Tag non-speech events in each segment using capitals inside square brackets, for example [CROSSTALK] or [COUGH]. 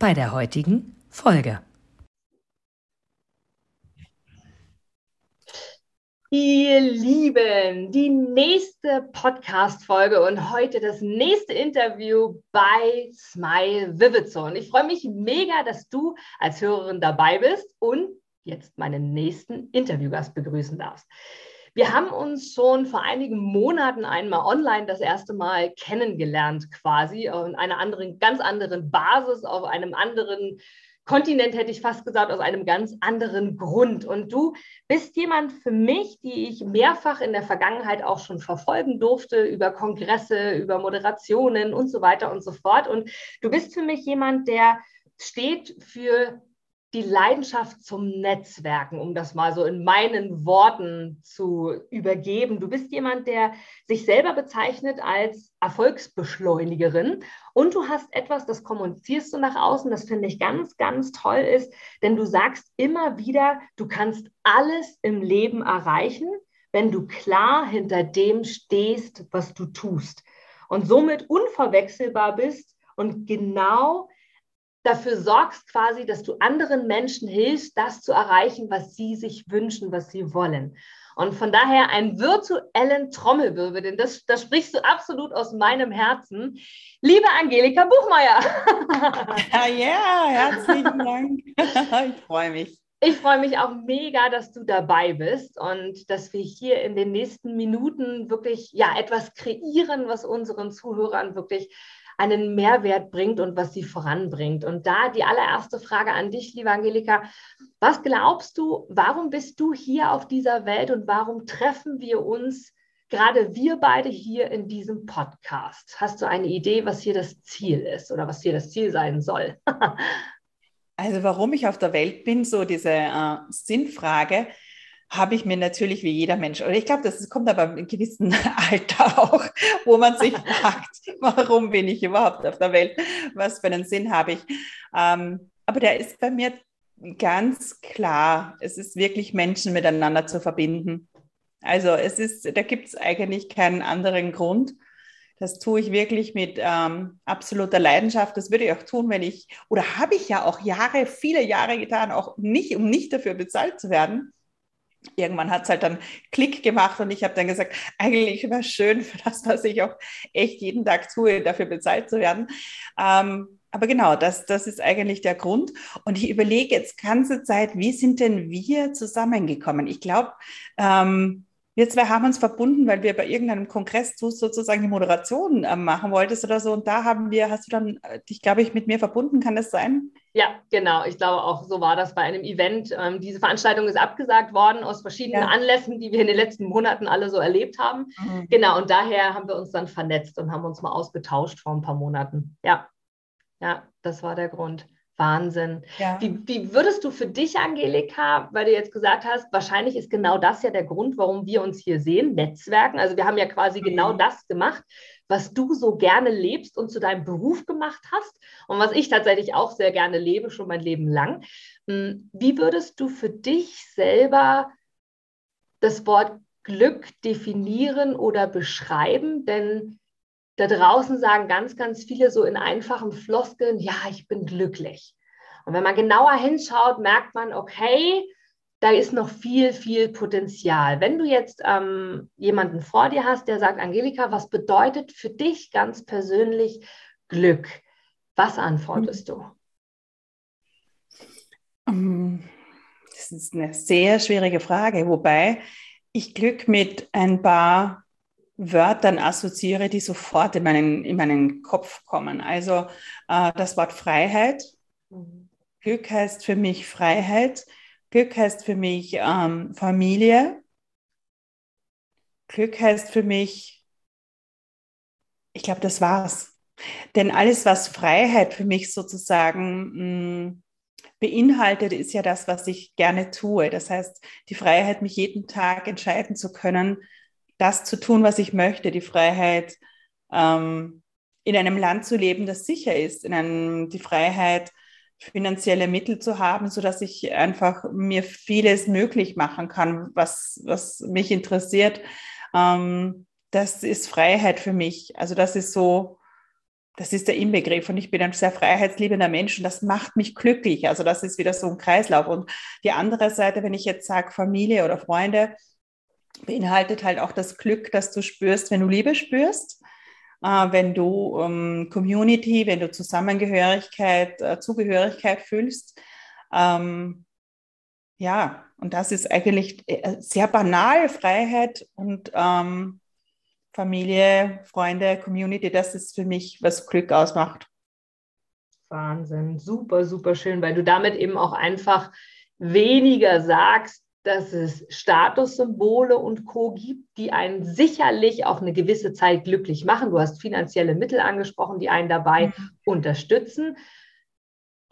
bei der heutigen Folge. Ihr Lieben, die nächste Podcast-Folge und heute das nächste Interview bei Smile Vivid Zone. Ich freue mich mega, dass du als Hörerin dabei bist und jetzt meinen nächsten Interviewgast begrüßen darfst. Wir haben uns schon vor einigen Monaten einmal online das erste Mal kennengelernt, quasi auf einer anderen, ganz anderen Basis, auf einem anderen Kontinent hätte ich fast gesagt, aus einem ganz anderen Grund. Und du bist jemand für mich, die ich mehrfach in der Vergangenheit auch schon verfolgen durfte, über Kongresse, über Moderationen und so weiter und so fort. Und du bist für mich jemand, der steht für die Leidenschaft zum Netzwerken, um das mal so in meinen Worten zu übergeben. Du bist jemand, der sich selber bezeichnet als Erfolgsbeschleunigerin und du hast etwas, das kommunizierst du nach außen, das finde ich ganz, ganz toll ist, denn du sagst immer wieder, du kannst alles im Leben erreichen, wenn du klar hinter dem stehst, was du tust und somit unverwechselbar bist und genau dafür sorgst quasi, dass du anderen Menschen hilfst, das zu erreichen, was sie sich wünschen, was sie wollen. Und von daher einen virtuellen Trommelwirbel, denn das, das sprichst du absolut aus meinem Herzen. Liebe Angelika Buchmeier. [LAUGHS] Ja, yeah, herzlichen Dank. [LAUGHS] Ich freue mich. Ich freue mich auch mega, dass du dabei bist und dass wir hier in den nächsten Minuten wirklich ja etwas kreieren, was unseren Zuhörern wirklich einen Mehrwert bringt und was sie voranbringt. Und da die allererste Frage an dich, liebe Angelika. Was glaubst du, warum bist du hier auf dieser Welt und warum treffen wir uns, gerade wir beide hier in diesem Podcast? Hast du eine Idee, was hier das Ziel ist oder was hier das Ziel sein soll? [LAUGHS] also warum ich auf der Welt bin, so diese äh, Sinnfrage habe ich mir natürlich wie jeder Mensch, oder ich glaube, das kommt aber im gewissen [LAUGHS] Alter auch, wo man sich [LAUGHS] fragt, warum bin ich überhaupt auf der Welt? Was für einen Sinn habe ich? Ähm, aber der ist bei mir ganz klar. Es ist wirklich Menschen miteinander zu verbinden. Also es ist, da gibt es eigentlich keinen anderen Grund. Das tue ich wirklich mit ähm, absoluter Leidenschaft. Das würde ich auch tun, wenn ich, oder habe ich ja auch Jahre, viele Jahre getan, auch nicht, um nicht dafür bezahlt zu werden irgendwann hat es halt dann Klick gemacht und ich habe dann gesagt, eigentlich wäre es schön für das, was ich auch echt jeden Tag tue, dafür bezahlt zu werden. Ähm, aber genau, das, das ist eigentlich der Grund. Und ich überlege jetzt ganze Zeit, wie sind denn wir zusammengekommen? Ich glaube, ähm, wir zwei haben uns verbunden, weil wir bei irgendeinem Kongress du sozusagen die Moderation äh, machen wolltest oder so. Und da haben wir, hast du dann äh, dich, glaube ich, mit mir verbunden, kann das sein? Ja, genau. Ich glaube auch, so war das bei einem Event. Ähm, diese Veranstaltung ist abgesagt worden aus verschiedenen ja. Anlässen, die wir in den letzten Monaten alle so erlebt haben. Mhm. Genau, und daher haben wir uns dann vernetzt und haben uns mal ausgetauscht vor ein paar Monaten. Ja, ja, das war der Grund. Wahnsinn. Ja. Wie, wie, würdest du für dich, Angelika, weil du jetzt gesagt hast, wahrscheinlich ist genau das ja der Grund, warum wir uns hier sehen, Netzwerken. Also wir haben ja quasi genau mhm. genau das gemacht, was du so gerne lebst und zu deinem Beruf gemacht hast und was ich tatsächlich auch sehr gerne lebe, schon mein Leben lang. Hm, wie würdest du für dich selber das Wort Glück definieren oder beschreiben? Denn da draußen sagen ganz, ganz viele so in einfachen Floskeln, ja, ich bin glücklich. Und wenn man genauer hinschaut, merkt man, okay, da ist noch viel, viel Potenzial. Wenn du jetzt ähm, jemanden vor dir hast, der sagt, Angelika, was bedeutet für dich ganz persönlich Glück? Was antwortest du? Ähm, das ist eine sehr schwierige Frage, wobei ich Glück mit ein paar Wörtern assoziiere, die sofort in meinen, in meinen Kopf kommen. Also äh, das Wort Freiheit. Mhm. Glück heißt für mich Freiheit. Glück heißt für mich ähm, Familie. Glück heißt für mich, ich glaube, das war's. Denn alles, was Freiheit für mich sozusagen mh, mm, beinhaltet, ist ja das, was ich gerne tue. Das heißt, die Freiheit, mich jeden Tag entscheiden zu können, das zu tun, was ich möchte, die Freiheit, ähm, in einem Land zu leben, das sicher ist, in einem, die Freiheit, finanzielle Mittel zu haben, so dass ich einfach mir vieles möglich machen kann, was, was mich interessiert. Ähm, das ist Freiheit für mich. Also das ist so, das ist der Inbegriff und ich bin ein sehr freiheitsliebender Mensch und das macht mich glücklich. Also das ist wieder so ein Kreislauf. Und die andere Seite, wenn ich jetzt sage Familie oder Freunde, beinhaltet halt auch das Glück, das du spürst, wenn du Liebe spürst, äh, wenn du ähm, Community, wenn du Zusammengehörigkeit, äh, Zugehörigkeit fühlst. Ähm, ja, und das ist eigentlich äh, sehr banal, Freiheit und ähm, Familie, Freunde, Community, das ist für mich, was Glück ausmacht. Wahnsinn, super, super schön, weil du damit eben auch einfach weniger sagst, dass es Statussymbole und Co gibt, die einen sicherlich auch eine gewisse Zeit glücklich machen. Du hast finanzielle Mittel angesprochen, die einen dabei mhm. unterstützen.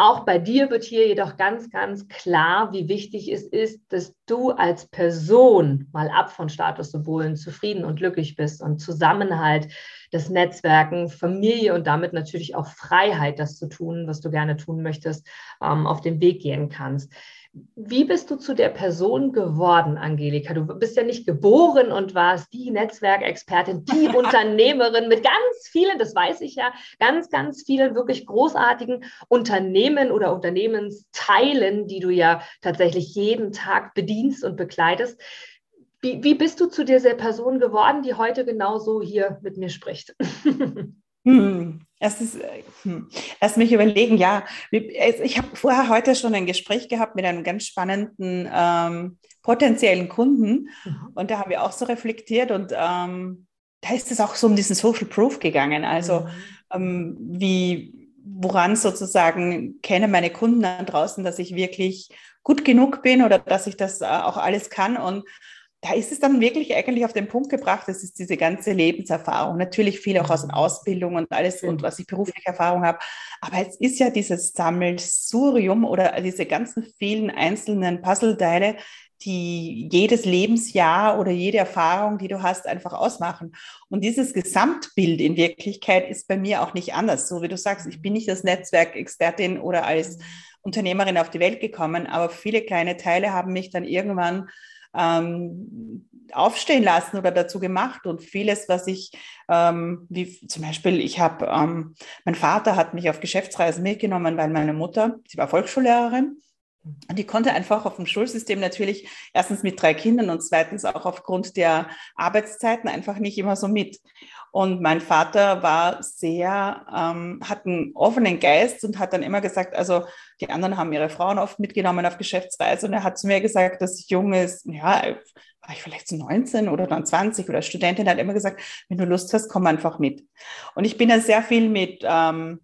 Auch bei dir wird hier jedoch ganz, ganz klar, wie wichtig es ist, dass du als Person mal ab von Statussymbolen zufrieden und glücklich bist und Zusammenhalt, das Netzwerken, Familie und damit natürlich auch Freiheit, das zu tun, was du gerne tun möchtest, ähm, auf den Weg gehen kannst. Wie bist du zu der Person geworden, Angelika? Du bist ja nicht geboren und warst die Netzwerkexpertin, die [LAUGHS] Unternehmerin mit ganz vielen, das weiß ich ja, ganz, ganz vielen wirklich großartigen Unternehmen oder Unternehmensteilen, die du ja tatsächlich jeden Tag bedienst und begleitest. Wie, wie bist du zu dieser Person geworden, die heute genauso hier mit mir spricht? [LAUGHS] Hm, es ist, hm, lass mich überlegen, ja. Ich habe vorher heute schon ein Gespräch gehabt mit einem ganz spannenden ähm, potenziellen Kunden mhm. und da haben wir auch so reflektiert und ähm, da ist es auch so um diesen Social Proof gegangen. Also mhm. ähm, wie, woran sozusagen kennen meine Kunden da draußen, dass ich wirklich gut genug bin oder dass ich das äh, auch alles kann und da ist es dann wirklich eigentlich auf den Punkt gebracht, das ist diese ganze Lebenserfahrung. Natürlich viel auch aus den Ausbildungen und alles und was ich berufliche Erfahrung habe. Aber es ist ja dieses Sammelsurium oder diese ganzen vielen einzelnen Puzzleteile, die jedes Lebensjahr oder jede Erfahrung, die du hast, einfach ausmachen. Und dieses Gesamtbild in Wirklichkeit ist bei mir auch nicht anders. So wie du sagst, ich bin nicht als Netzwerkexpertin oder als Unternehmerin auf die Welt gekommen, aber viele kleine Teile haben mich dann irgendwann ähm, aufstehen lassen oder dazu gemacht. Und vieles, was ich, ähm, wie zum Beispiel, ich habe, ähm, mein Vater hat mich auf Geschäftsreisen mitgenommen, weil meine Mutter, sie war Volksschullehrerin. Und die konnte einfach auf dem Schulsystem natürlich erstens mit drei Kindern und zweitens auch aufgrund der Arbeitszeiten einfach nicht immer so mit. Und mein Vater war sehr, ähm, hat einen offenen Geist und hat dann immer gesagt, also die anderen haben ihre Frauen oft mitgenommen auf Geschäftsreise und er hat zu mir gesagt, dass ich jung ist, ja, war ich vielleicht so 19 oder dann 20 oder Studentin, hat immer gesagt, wenn du Lust hast, komm einfach mit. Und ich bin dann sehr viel mit ähm,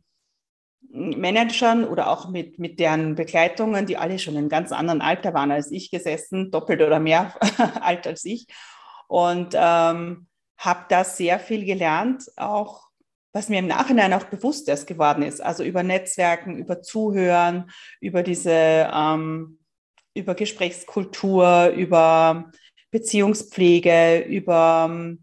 Managern oder auch mit, mit deren Begleitungen, die alle schon in ganz anderen Alter waren als ich, gesessen, doppelt oder mehr [LAUGHS] alt als ich. Und ähm, habe da sehr viel gelernt, auch was mir im Nachhinein auch bewusst erst geworden ist. Also über Netzwerken, über Zuhören, über diese, ähm, über Gesprächskultur, über Beziehungspflege, über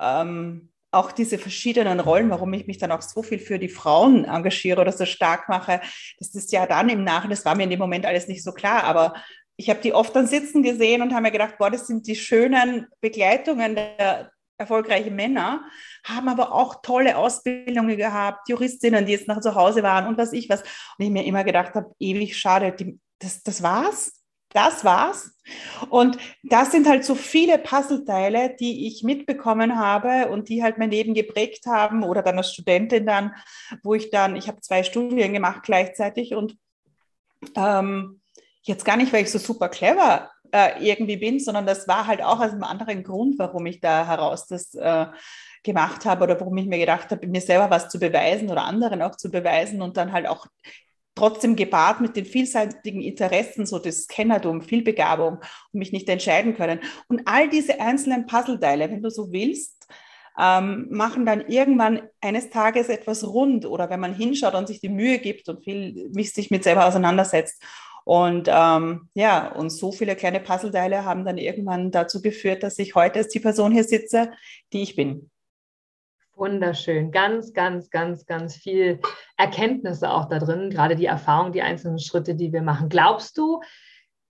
ähm, auch diese verschiedenen Rollen, warum ich mich dann auch so viel für die Frauen engagiere oder so stark mache, das ist ja dann im Nachhinein, das war mir in dem Moment alles nicht so klar, aber ich habe die oft dann sitzen gesehen und habe mir gedacht, boah, das sind die schönen Begleitungen der, erfolgreiche Männer, haben aber auch tolle Ausbildungen gehabt, Juristinnen, die jetzt nach zu Hause waren und was ich was. Und ich mir immer gedacht habe, ewig schade, die, das, das war's. Das war's. Und das sind halt so viele Puzzleteile, die ich mitbekommen habe und die halt mein Leben geprägt haben oder dann als Studentin dann, wo ich dann, ich habe zwei Studien gemacht gleichzeitig und ähm, jetzt gar nicht, weil ich so super clever äh, irgendwie bin, sondern das war halt auch aus einem anderen Grund, warum ich da heraus das äh, gemacht habe oder warum ich mir gedacht habe, mir selber was zu beweisen oder anderen auch zu beweisen und dann halt auch trotzdem gepaart mit den vielseitigen Interessen, so das Kennertum, Vielbegabung und mich nicht entscheiden können. Und all diese einzelnen Puzzleteile, wenn du so willst, ähm, machen dann irgendwann eines Tages etwas rund oder wenn man hinschaut und sich die Mühe gibt und viel sich mit selber auseinandersetzt. Und ähm, ja, und so viele kleine Puzzleteile haben dann irgendwann dazu geführt, dass ich heute als die Person hier sitze, die ich bin. Wunderschön. Ganz, ganz, ganz, ganz viel Erkenntnisse auch da drin, gerade die Erfahrung, die einzelnen Schritte, die wir machen. Glaubst du,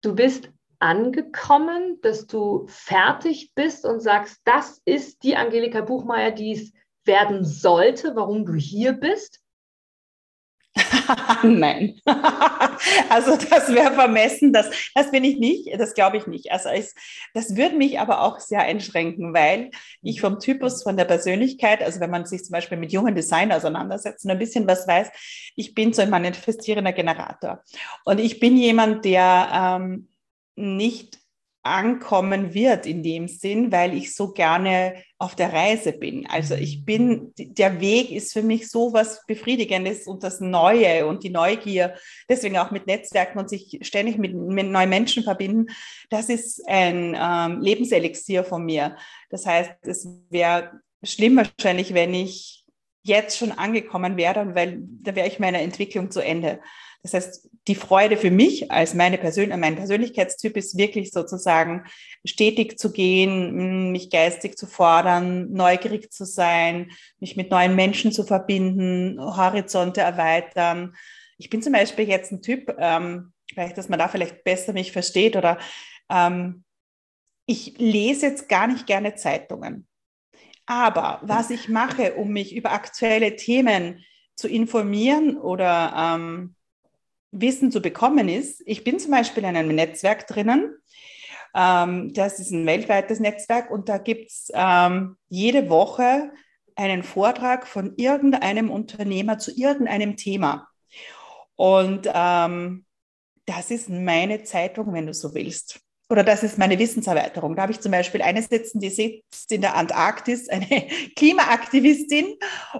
du bist angekommen, dass du fertig bist und sagst, das ist die Angelika Buchmeier, die es werden sollte, warum du hier bist? [LAUGHS] Nein. [LAUGHS] also das wäre vermessen, das, das bin ich nicht, das glaube ich nicht. Also ich, das würde mich aber auch sehr einschränken, weil ich vom Typus, von der Persönlichkeit, also wenn man sich zum Beispiel mit jungen Designern auseinandersetzt und ein bisschen was weiß, ich bin so ein manifestierender Generator. Und ich bin jemand, der ähm, nicht ankommen wird in dem Sinn, weil ich so gerne auf der Reise bin. Also ich bin, der Weg ist für mich so was Befriedigendes und das Neue und die Neugier, deswegen auch mit Netzwerken und sich ständig mit, mit neuen Menschen verbinden, das ist ein ähm, Lebenselixier von mir. Das heißt, es wäre schlimm wahrscheinlich, wenn ich jetzt schon angekommen wäre, weil da wäre ich meiner Entwicklung zu Ende. Das heißt, die Freude für mich als meine Persön mein Persönlichkeitstyp ist wirklich sozusagen stetig zu gehen, mich geistig zu fordern, neugierig zu sein, mich mit neuen Menschen zu verbinden, Horizonte erweitern. Ich bin zum Beispiel jetzt ein Typ, ähm, vielleicht, dass man da vielleicht besser mich versteht oder ähm, ich lese jetzt gar nicht gerne Zeitungen. Aber was ich mache, um mich über aktuelle Themen zu informieren oder ähm, Wissen zu bekommen ist. Ich bin zum Beispiel in einem Netzwerk drinnen. Ähm, das ist ein weltweites Netzwerk und da gibt es ähm, jede Woche einen Vortrag von irgendeinem Unternehmer zu irgendeinem Thema. Und ähm, das ist meine Zeitung, wenn du so willst oder das ist meine Wissenserweiterung. Da habe ich zum Beispiel eine sitzen, die sitzt in der Antarktis, eine [LAUGHS] Klimaaktivistin.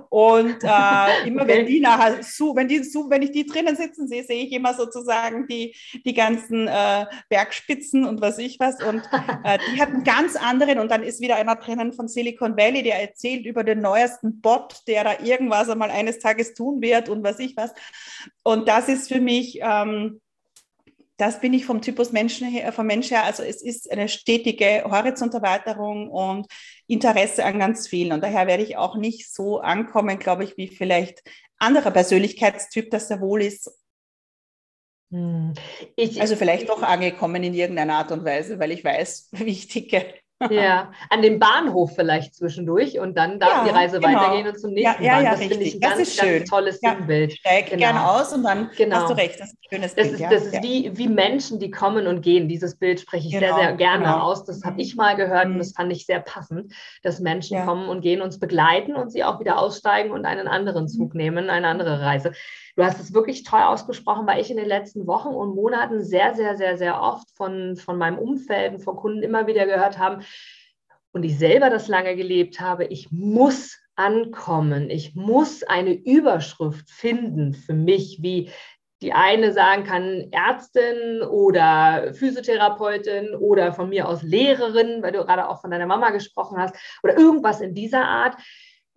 Und äh, [LAUGHS] immer okay. wenn die nachher so, wenn die so, wenn ich die drinnen sitzen sehe, sehe ich immer sozusagen die, die ganzen äh, Bergspitzen und was ich was. Und äh, die hat einen ganz anderen, und dann ist wieder einer drinnen von Silicon Valley, der erzählt über den neuesten Bot, der da irgendwas einmal eines Tages tun wird und was ich was. Und das ist für mich. Ähm, das bin ich vom Typus Menschen her, vom Mensch her. Also es ist eine stetige Horizonterweiterung und Interesse an ganz vielen. Und daher werde ich auch nicht so ankommen, glaube ich, wie vielleicht anderer Persönlichkeitstyp, das sehr wohl ist. Hm. Ich, also vielleicht doch angekommen in irgendeiner Art und Weise, weil ich weiß, [LAUGHS] wie ich ticke. Ja, an dem Bahnhof vielleicht zwischendurch und dann darf ja, die Reise genau. weitergehen und zum nächsten ja, ja, ja, Das finde ich ein ganz, ganz tolles ja, Sinnbild. Steig genau. gerne aus und dann genau. hast du recht. Das ist ein schönes das Bild. Ist, ja. Das ist wie, wie Menschen, die kommen und gehen. Dieses Bild spreche ich genau, sehr, sehr gerne genau. aus. Das habe ich mal gehört mhm. und das fand ich sehr passend, dass Menschen kommen und gehen, uns begleiten und sie auch wieder aussteigen und einen anderen Zug mhm. nehmen, eine andere Reise. Du hast es wirklich toll ausgesprochen, weil ich in den letzten Wochen und Monaten sehr, sehr, sehr, sehr oft von, von meinem Umfeld und von Kunden immer wieder gehört habe, und ich selber das lange gelebt habe, ich muss ankommen, ich muss eine Überschrift finden für mich, wie die eine sagen kann Ärztin oder Physiotherapeutin oder von mir aus Lehrerin, weil du gerade auch von deiner Mama gesprochen hast oder irgendwas in dieser Art.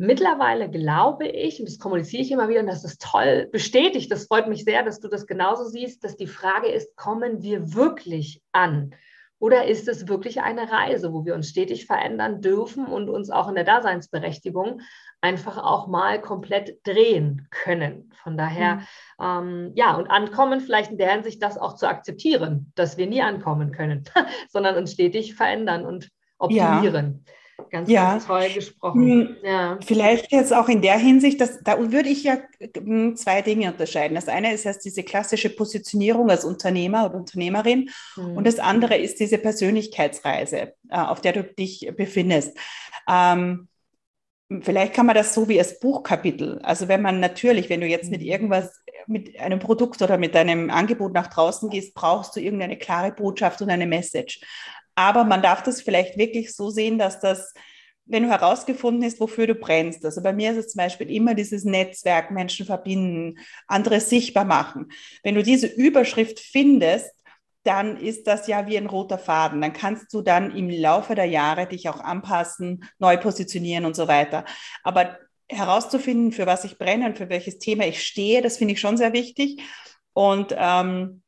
Mittlerweile glaube ich, und das kommuniziere ich immer wieder, und das ist toll bestätigt, das freut mich sehr, dass du das genauso siehst, dass die Frage ist, kommen wir wirklich an? Oder ist es wirklich eine Reise, wo wir uns stetig verändern dürfen und uns auch in der Daseinsberechtigung einfach auch mal komplett drehen können? Von daher, mhm. ähm, ja, und ankommen vielleicht in der Hinsicht, das auch zu akzeptieren, dass wir nie ankommen können, [LAUGHS] sondern uns stetig verändern und optimieren. Ja. Ganz, ja. ganz toll gesprochen. Hm, ja. Vielleicht jetzt auch in der Hinsicht, dass, da würde ich ja hm, zwei Dinge unterscheiden. Das eine ist erst diese klassische Positionierung als Unternehmer oder Unternehmerin mhm. und das andere ist diese Persönlichkeitsreise, äh, auf der du dich befindest. Ähm, Vielleicht kann man das so wie als Buchkapitel. Also wenn man natürlich, wenn du jetzt mit hm. irgendwas, mit einem Produkt oder mit deinem Angebot nach draußen gehst, brauchst du irgendeine klare Botschaft und eine Message. Aber man darf das vielleicht wirklich so sehen, dass das, wenn du herausgefunden hast, wofür du brennst. Also bei mir ist es zum Beispiel immer dieses Netzwerk, Menschen verbinden, andere sichtbar machen. Wenn du diese Überschrift findest, dann ist das ja wie ein roter Faden. Dann kannst du dann im Laufe der Jahre dich auch anpassen, neu positionieren und so weiter. Aber herauszufinden, für was ich brenne und für welches Thema ich stehe, das finde ich schon sehr wichtig. Und ähm,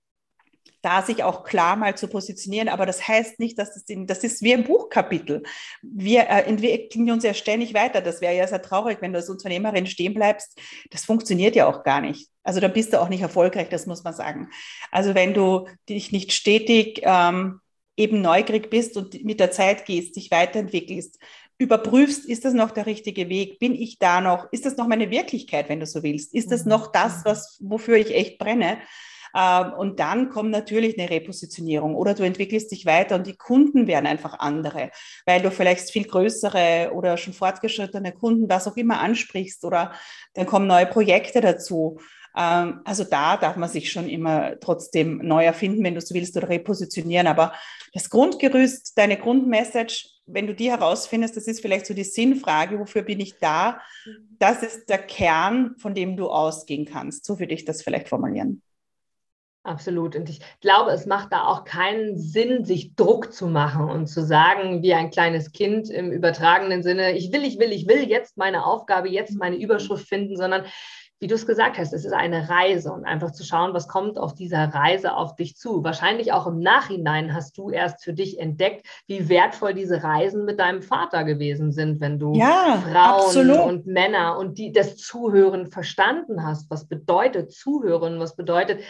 da sich auch klar mal zu positionieren. Aber das heißt nicht, dass das, in, das ist wie ein Buchkapitel. Wir äh, entwickeln uns ja ständig weiter. Das wäre ja sehr traurig, wenn du als Unternehmerin stehen bleibst. Das funktioniert ja auch gar nicht. Also da bist du auch nicht erfolgreich, das muss man sagen. Also wenn du dich nicht stetig ähm, eben neugierig bist und mit der Zeit gehst, dich weiterentwickelst, überprüfst, ist das noch der richtige Weg? Bin ich da noch? Ist das noch meine Wirklichkeit, wenn du so willst? Ist das mhm. noch das, was, wofür ich echt brenne? Ähm, und dann kommt natürlich eine Repositionierung oder du entwickelst dich weiter und die Kunden werden einfach andere, weil du vielleicht viel größere oder schon fortgeschrittene Kunden, was auch immer ansprichst oder dann kommen neue Projekte dazu. Ähm, also da darf man sich schon immer trotzdem neu erfinden, wenn du so willst, oder repositionieren. Aber das Grundgerüst, deine Grundmessage, wenn du die herausfindest, das ist vielleicht so die Sinnfrage, wofür bin ich da? Mhm. Das ist der Kern, von dem du ausgehen kannst. So würde ich das vielleicht formulieren. Absolut. Und ich glaube, es macht da auch keinen Sinn, sich Druck zu machen und zu sagen, wie ein kleines Kind im übertragenen Sinne, ich will, ich will, ich will jetzt meine Aufgabe, jetzt meine Überschrift finden, sondern wie du es gesagt hast, es ist eine Reise und einfach zu schauen, was kommt auf dieser Reise auf dich zu. Wahrscheinlich auch im Nachhinein hast du erst für dich entdeckt, wie wertvoll diese Reisen mit deinem Vater gewesen sind, wenn du ja, Frauen absolut. und Männer und die das Zuhören verstanden hast. Was bedeutet Zuhören? Was bedeutet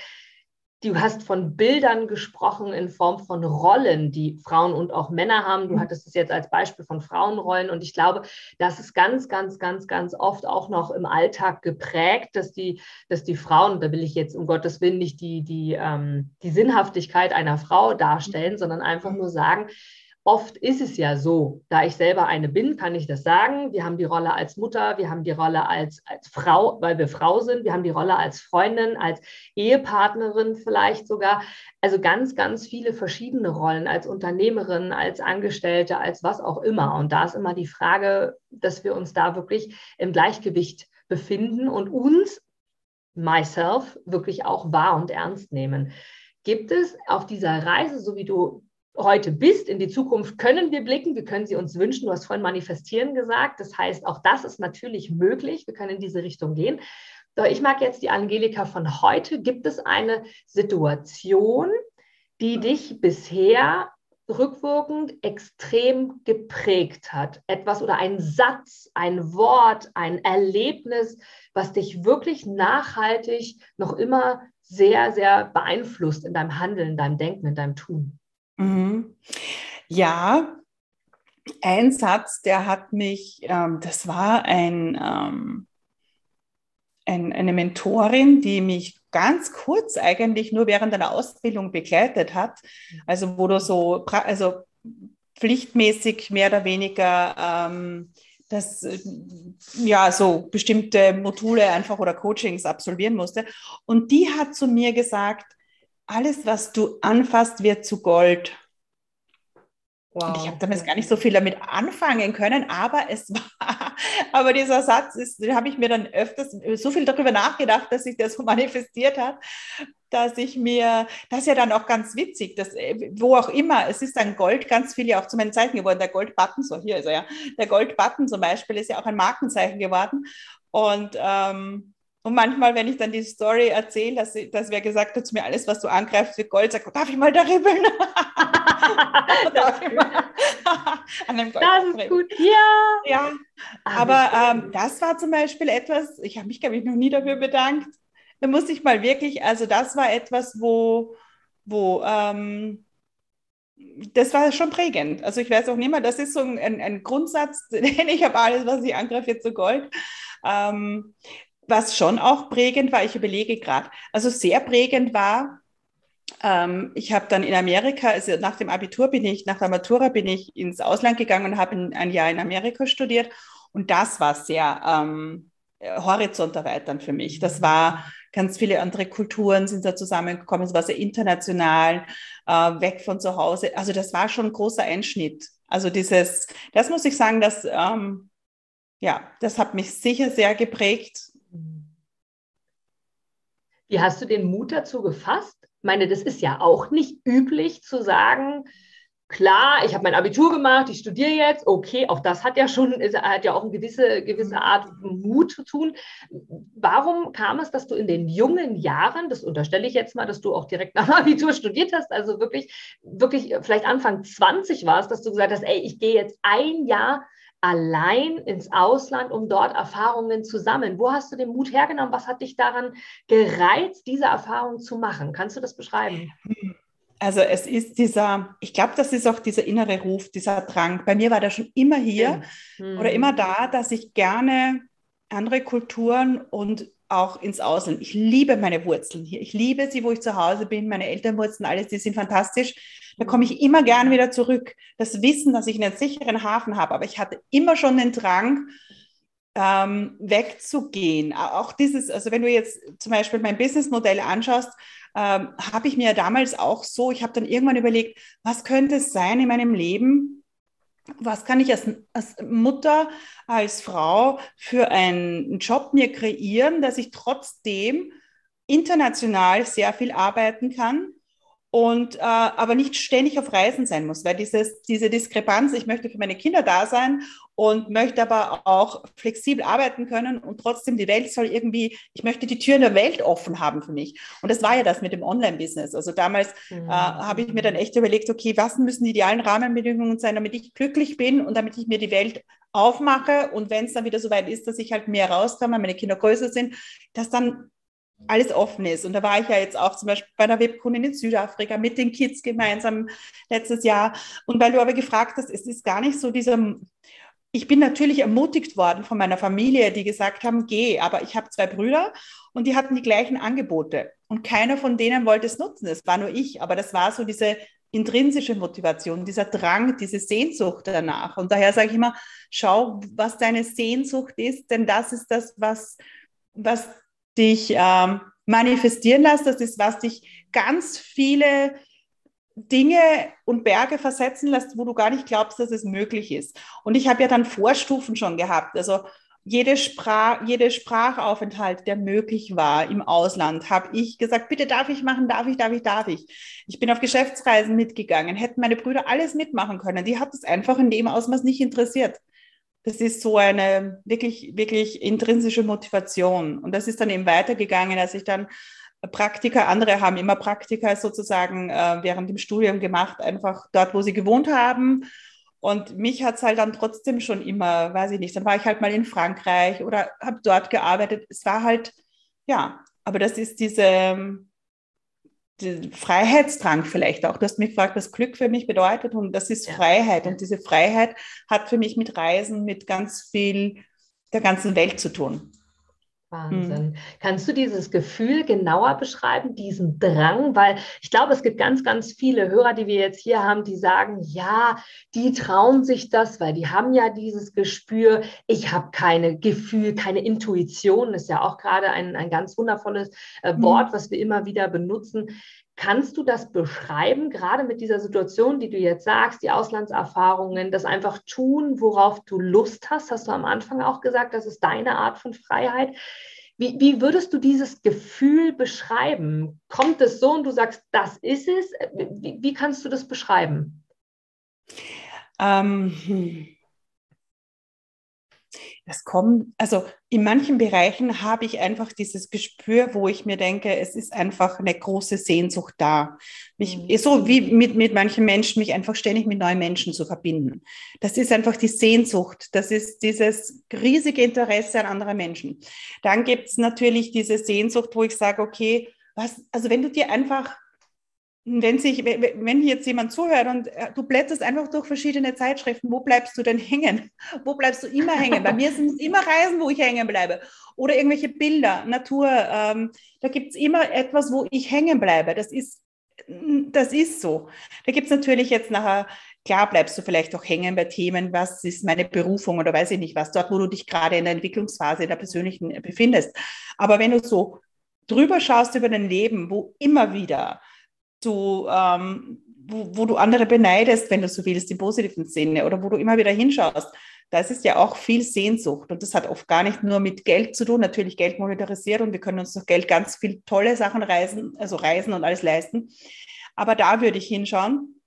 Du hast von Bildern gesprochen in Form von Rollen, die Frauen und auch Männer haben. Du mhm. hattest es jetzt als Beispiel von Frauenrollen. Und ich glaube, das ist ganz, ganz, ganz, ganz oft auch noch im Alltag geprägt, dass die, dass die Frauen, da will ich jetzt um Gottes Willen nicht die, die, ähm, die Sinnhaftigkeit einer Frau darstellen, sondern einfach nur sagen, Oft ist es ja so, da ich selber eine bin, kann ich das sagen. Wir haben die Rolle als Mutter, wir haben die Rolle als, als Frau, weil wir Frau sind, wir haben die Rolle als Freundin, als Ehepartnerin vielleicht sogar. Also ganz, ganz viele verschiedene Rollen als Unternehmerin, als Angestellte, als was auch immer. Und da ist immer die Frage, dass wir uns da wirklich im Gleichgewicht befinden und uns, myself, wirklich auch wahr und ernst nehmen. Gibt es auf dieser Reise, so wie du heute bist. In die Zukunft können wir blicken, wir können sie uns wünschen. Du hast vorhin manifestieren gesagt. Das heißt, auch das ist natürlich möglich. Wir können in diese Richtung gehen. Doch ich mag jetzt die Angelika von heute. Gibt es eine Situation, die dich bisher rückwirkend extrem geprägt hat? Etwas oder ein Satz, ein Wort, ein Erlebnis, was dich wirklich nachhaltig noch immer sehr, sehr beeinflusst in deinem Handeln, in deinem Denken, in deinem Tun? Mhm. Ja, ein Satz, der hat mich, ähm, das war ein, ähm, ein, eine Mentorin, die mich ganz kurz eigentlich nur während einer Ausbildung begleitet hat. Also wo du so, also pflichtmäßig mehr oder weniger ähm, das, ja, so bestimmte Module einfach oder Coachings absolvieren musste. Und die hat zu mir gesagt, alles, was du anfasst, wird zu Gold. Wow. Und ich habe damals gar nicht so viel damit anfangen können, aber es war, [LAUGHS] aber dieser Satz ist, den habe ich mir dann öfters so viel darüber nachgedacht, dass sich das so manifestiert hat, dass ich mir, das ist ja dann auch ganz witzig, dass, wo auch immer, es ist dann Gold ganz viel ja auch zu meinem Zeichen geworden. Der Goldbutton, so hier ist er ja, der Goldbutton zum Beispiel ist ja auch ein Markenzeichen geworden. Und ähm, und manchmal, wenn ich dann die Story erzähle, dass, dass wer gesagt hat zu mir, alles, was du angreifst, wird Gold, sagt, darf ich mal da ribbeln? [LAUGHS] [LAUGHS] darf ich mal [LAUGHS] an dem Gold das ist gut, ja. ja. Ah, Aber ähm, das war zum Beispiel etwas, ich habe mich, glaube ich, noch nie dafür bedankt. Da muss ich mal wirklich, also das war etwas, wo, wo ähm, das war schon prägend. Also ich weiß auch nicht mehr, das ist so ein, ein Grundsatz, den ich habe alles, was ich angreife, jetzt zu Gold. Ähm, was schon auch prägend war, ich überlege gerade, also sehr prägend war, ähm, ich habe dann in Amerika, also nach dem Abitur bin ich, nach der Matura bin ich ins Ausland gegangen und habe ein Jahr in Amerika studiert. Und das war sehr ähm, Horizont erweitern für mich. Das war ganz viele andere Kulturen sind da zusammengekommen. Es war sehr international, äh, weg von zu Hause. Also das war schon ein großer Einschnitt. Also dieses, das muss ich sagen, dass ähm, ja, das hat mich sicher sehr geprägt wie hast du den Mut dazu gefasst, meine, das ist ja auch nicht üblich zu sagen, klar, ich habe mein Abitur gemacht, ich studiere jetzt, okay, auch das hat ja schon, hat ja auch eine gewisse, gewisse Art Mut zu tun. Warum kam es, dass du in den jungen Jahren, das unterstelle ich jetzt mal, dass du auch direkt nach dem Abitur studiert hast, also wirklich, wirklich vielleicht Anfang 20 warst, dass du gesagt hast, ey, ich gehe jetzt ein Jahr allein ins Ausland, um dort Erfahrungen zu sammeln. Wo hast du den Mut hergenommen? Was hat dich daran gereizt, diese Erfahrung zu machen? Kannst du das beschreiben? Also es ist dieser, ich glaube, das ist auch dieser innere Ruf, dieser Drang. Bei mir war der schon immer hier mhm. oder immer da, dass ich gerne andere Kulturen und auch ins Ausland. Ich liebe meine Wurzeln hier. Ich liebe sie, wo ich zu Hause bin. Meine Elternwurzeln, alles, die sind fantastisch. Da komme ich immer gern wieder zurück. Das Wissen, dass ich einen sicheren Hafen habe. Aber ich hatte immer schon den Drang, ähm, wegzugehen. Auch dieses, also wenn du jetzt zum Beispiel mein Businessmodell anschaust, ähm, habe ich mir damals auch so, ich habe dann irgendwann überlegt, was könnte es sein in meinem Leben, was kann ich als, als, Mutter, als Frau für einen Job mir kreieren, dass ich trotzdem international sehr viel arbeiten kann und äh, aber nicht ständig auf Reisen sein muss, weil dieses, diese Diskrepanz, ich möchte für meine Kinder da sein und möchte aber auch flexibel arbeiten können und trotzdem die Welt soll irgendwie, ich möchte die Türen der Welt offen haben für mich. Und das war ja das mit dem Online-Business. Also damals äh, mhm. äh, habe ich mir dann echt überlegt, okay, was müssen die idealen Rahmenbedingungen sein, damit ich glücklich bin und damit ich mir die Welt aufmache und wenn es dann wieder so weit ist, dass ich halt mehr rauskomme, meine Kinder größer sind, dass dann alles offen ist. Und da war ich ja jetzt auch zum Beispiel bei einer Webkundin in Südafrika mit den Kids gemeinsam letztes Jahr. Und weil du aber gefragt hast, es ist gar nicht so dieser, ich bin natürlich ermutigt worden von meiner Familie, die gesagt haben, geh, aber ich habe zwei Brüder und die hatten die gleichen Angebote. Und keiner von denen wollte es nutzen. Es war nur ich. Aber das war so diese intrinsische Motivation, dieser Drang, diese Sehnsucht danach. Und daher sage ich immer, schau, was deine Sehnsucht ist, denn das ist das, was, was dich ähm, manifestieren lässt. Das ist, was dich ganz viele Dinge und Berge versetzen lässt, wo du gar nicht glaubst, dass es möglich ist. Und ich habe ja dann Vorstufen schon gehabt. Also jede, Sprach, jede Sprachaufenthalt, der möglich war im Ausland, habe ich gesagt, bitte darf ich machen, darf ich, darf ich, darf ich. Ich bin auf Geschäftsreisen mitgegangen, hätten meine Brüder alles mitmachen können. Die hat es einfach in dem Ausmaß nicht interessiert das ist so eine wirklich, wirklich intrinsische Motivation. Und das ist dann eben weitergegangen, als ich dann Praktika, andere haben immer Praktika sozusagen äh, während dem Studium gemacht, einfach dort, wo sie gewohnt haben. Und mich hat es halt dann trotzdem schon immer, weiß ich nicht, dann war ich halt mal in Frankreich oder habe dort gearbeitet. Es war halt, ja, aber das ist diese, Freiheitsdrang vielleicht auch. Du hast mich gefragt, was Glück für mich bedeutet und das ist ja. Freiheit. Und diese Freiheit hat für mich mit Reisen, mit ganz viel der ganzen Welt zu tun. Wahnsinn. Mhm. Kannst du dieses Gefühl genauer beschreiben, diesen Drang? Weil ich glaube, es gibt ganz, ganz viele Hörer, die wir jetzt hier haben, die sagen, ja, die trauen sich das, weil die haben ja dieses Gespür. Ich habe keine Gefühl, keine Intuition. Das ist ja auch gerade ein, ein ganz wundervolles äh, mhm. Wort, was wir immer wieder benutzen. Kannst du das beschreiben, gerade mit dieser Situation, die du jetzt sagst, die Auslandserfahrungen, das einfach tun, worauf du Lust hast? Hast du am Anfang auch gesagt, das ist deine Art von Freiheit. Wie, wie würdest du dieses Gefühl beschreiben? Kommt es so und du sagst, das ist es? Wie, wie kannst du das beschreiben? Ähm, hm. Das kommt, also in manchen Bereichen habe ich einfach dieses Gespür, wo ich mir denke, es ist einfach eine große Sehnsucht da. Mich, mhm. So wie mit, mit manchen Menschen, mich einfach ständig mit neuen Menschen zu verbinden. Das ist einfach die Sehnsucht. Das ist dieses riesige Interesse an anderen Menschen. Dann gibt es natürlich diese Sehnsucht, wo ich sage, okay, was, also wenn du dir einfach wenn sich, wenn jetzt jemand zuhört und äh, du blätterst einfach durch verschiedene Zeitschriften, wo bleibst du denn hängen? [LAUGHS] Wo bleibst du immer hängen? Bei mir sind es immer Reisen, wo ich hängen bleibe. Oder irgendwelche Bilder, Natur. Ähm, da gibt es immer etwas, wo ich hängen bleibe. Das ist, das ist so. Da gibt es natürlich jetzt nachher, klar bleibst du vielleicht auch hängen bei Themen, was ist meine Berufung oder weiß ich nicht was, dort, wo du dich gerade in der Entwicklungsphase der persönlichen befindest. Aber wenn du so drüber schaust über dein Leben, wo immer wieder du ähm, wo, wo, du andere beneidest, wenn du so willst, im positiven Sinne, oder wo du immer wieder hinschaust. Das ist ja auch viel Sehnsucht und das hat oft gar nicht nur mit Geld zu tun. Natürlich Geld monetarisiert und wir können uns durch Geld ganz viel tolle Sachen reisen, also reisen und alles leisten. Aber da würde ich hinschauen.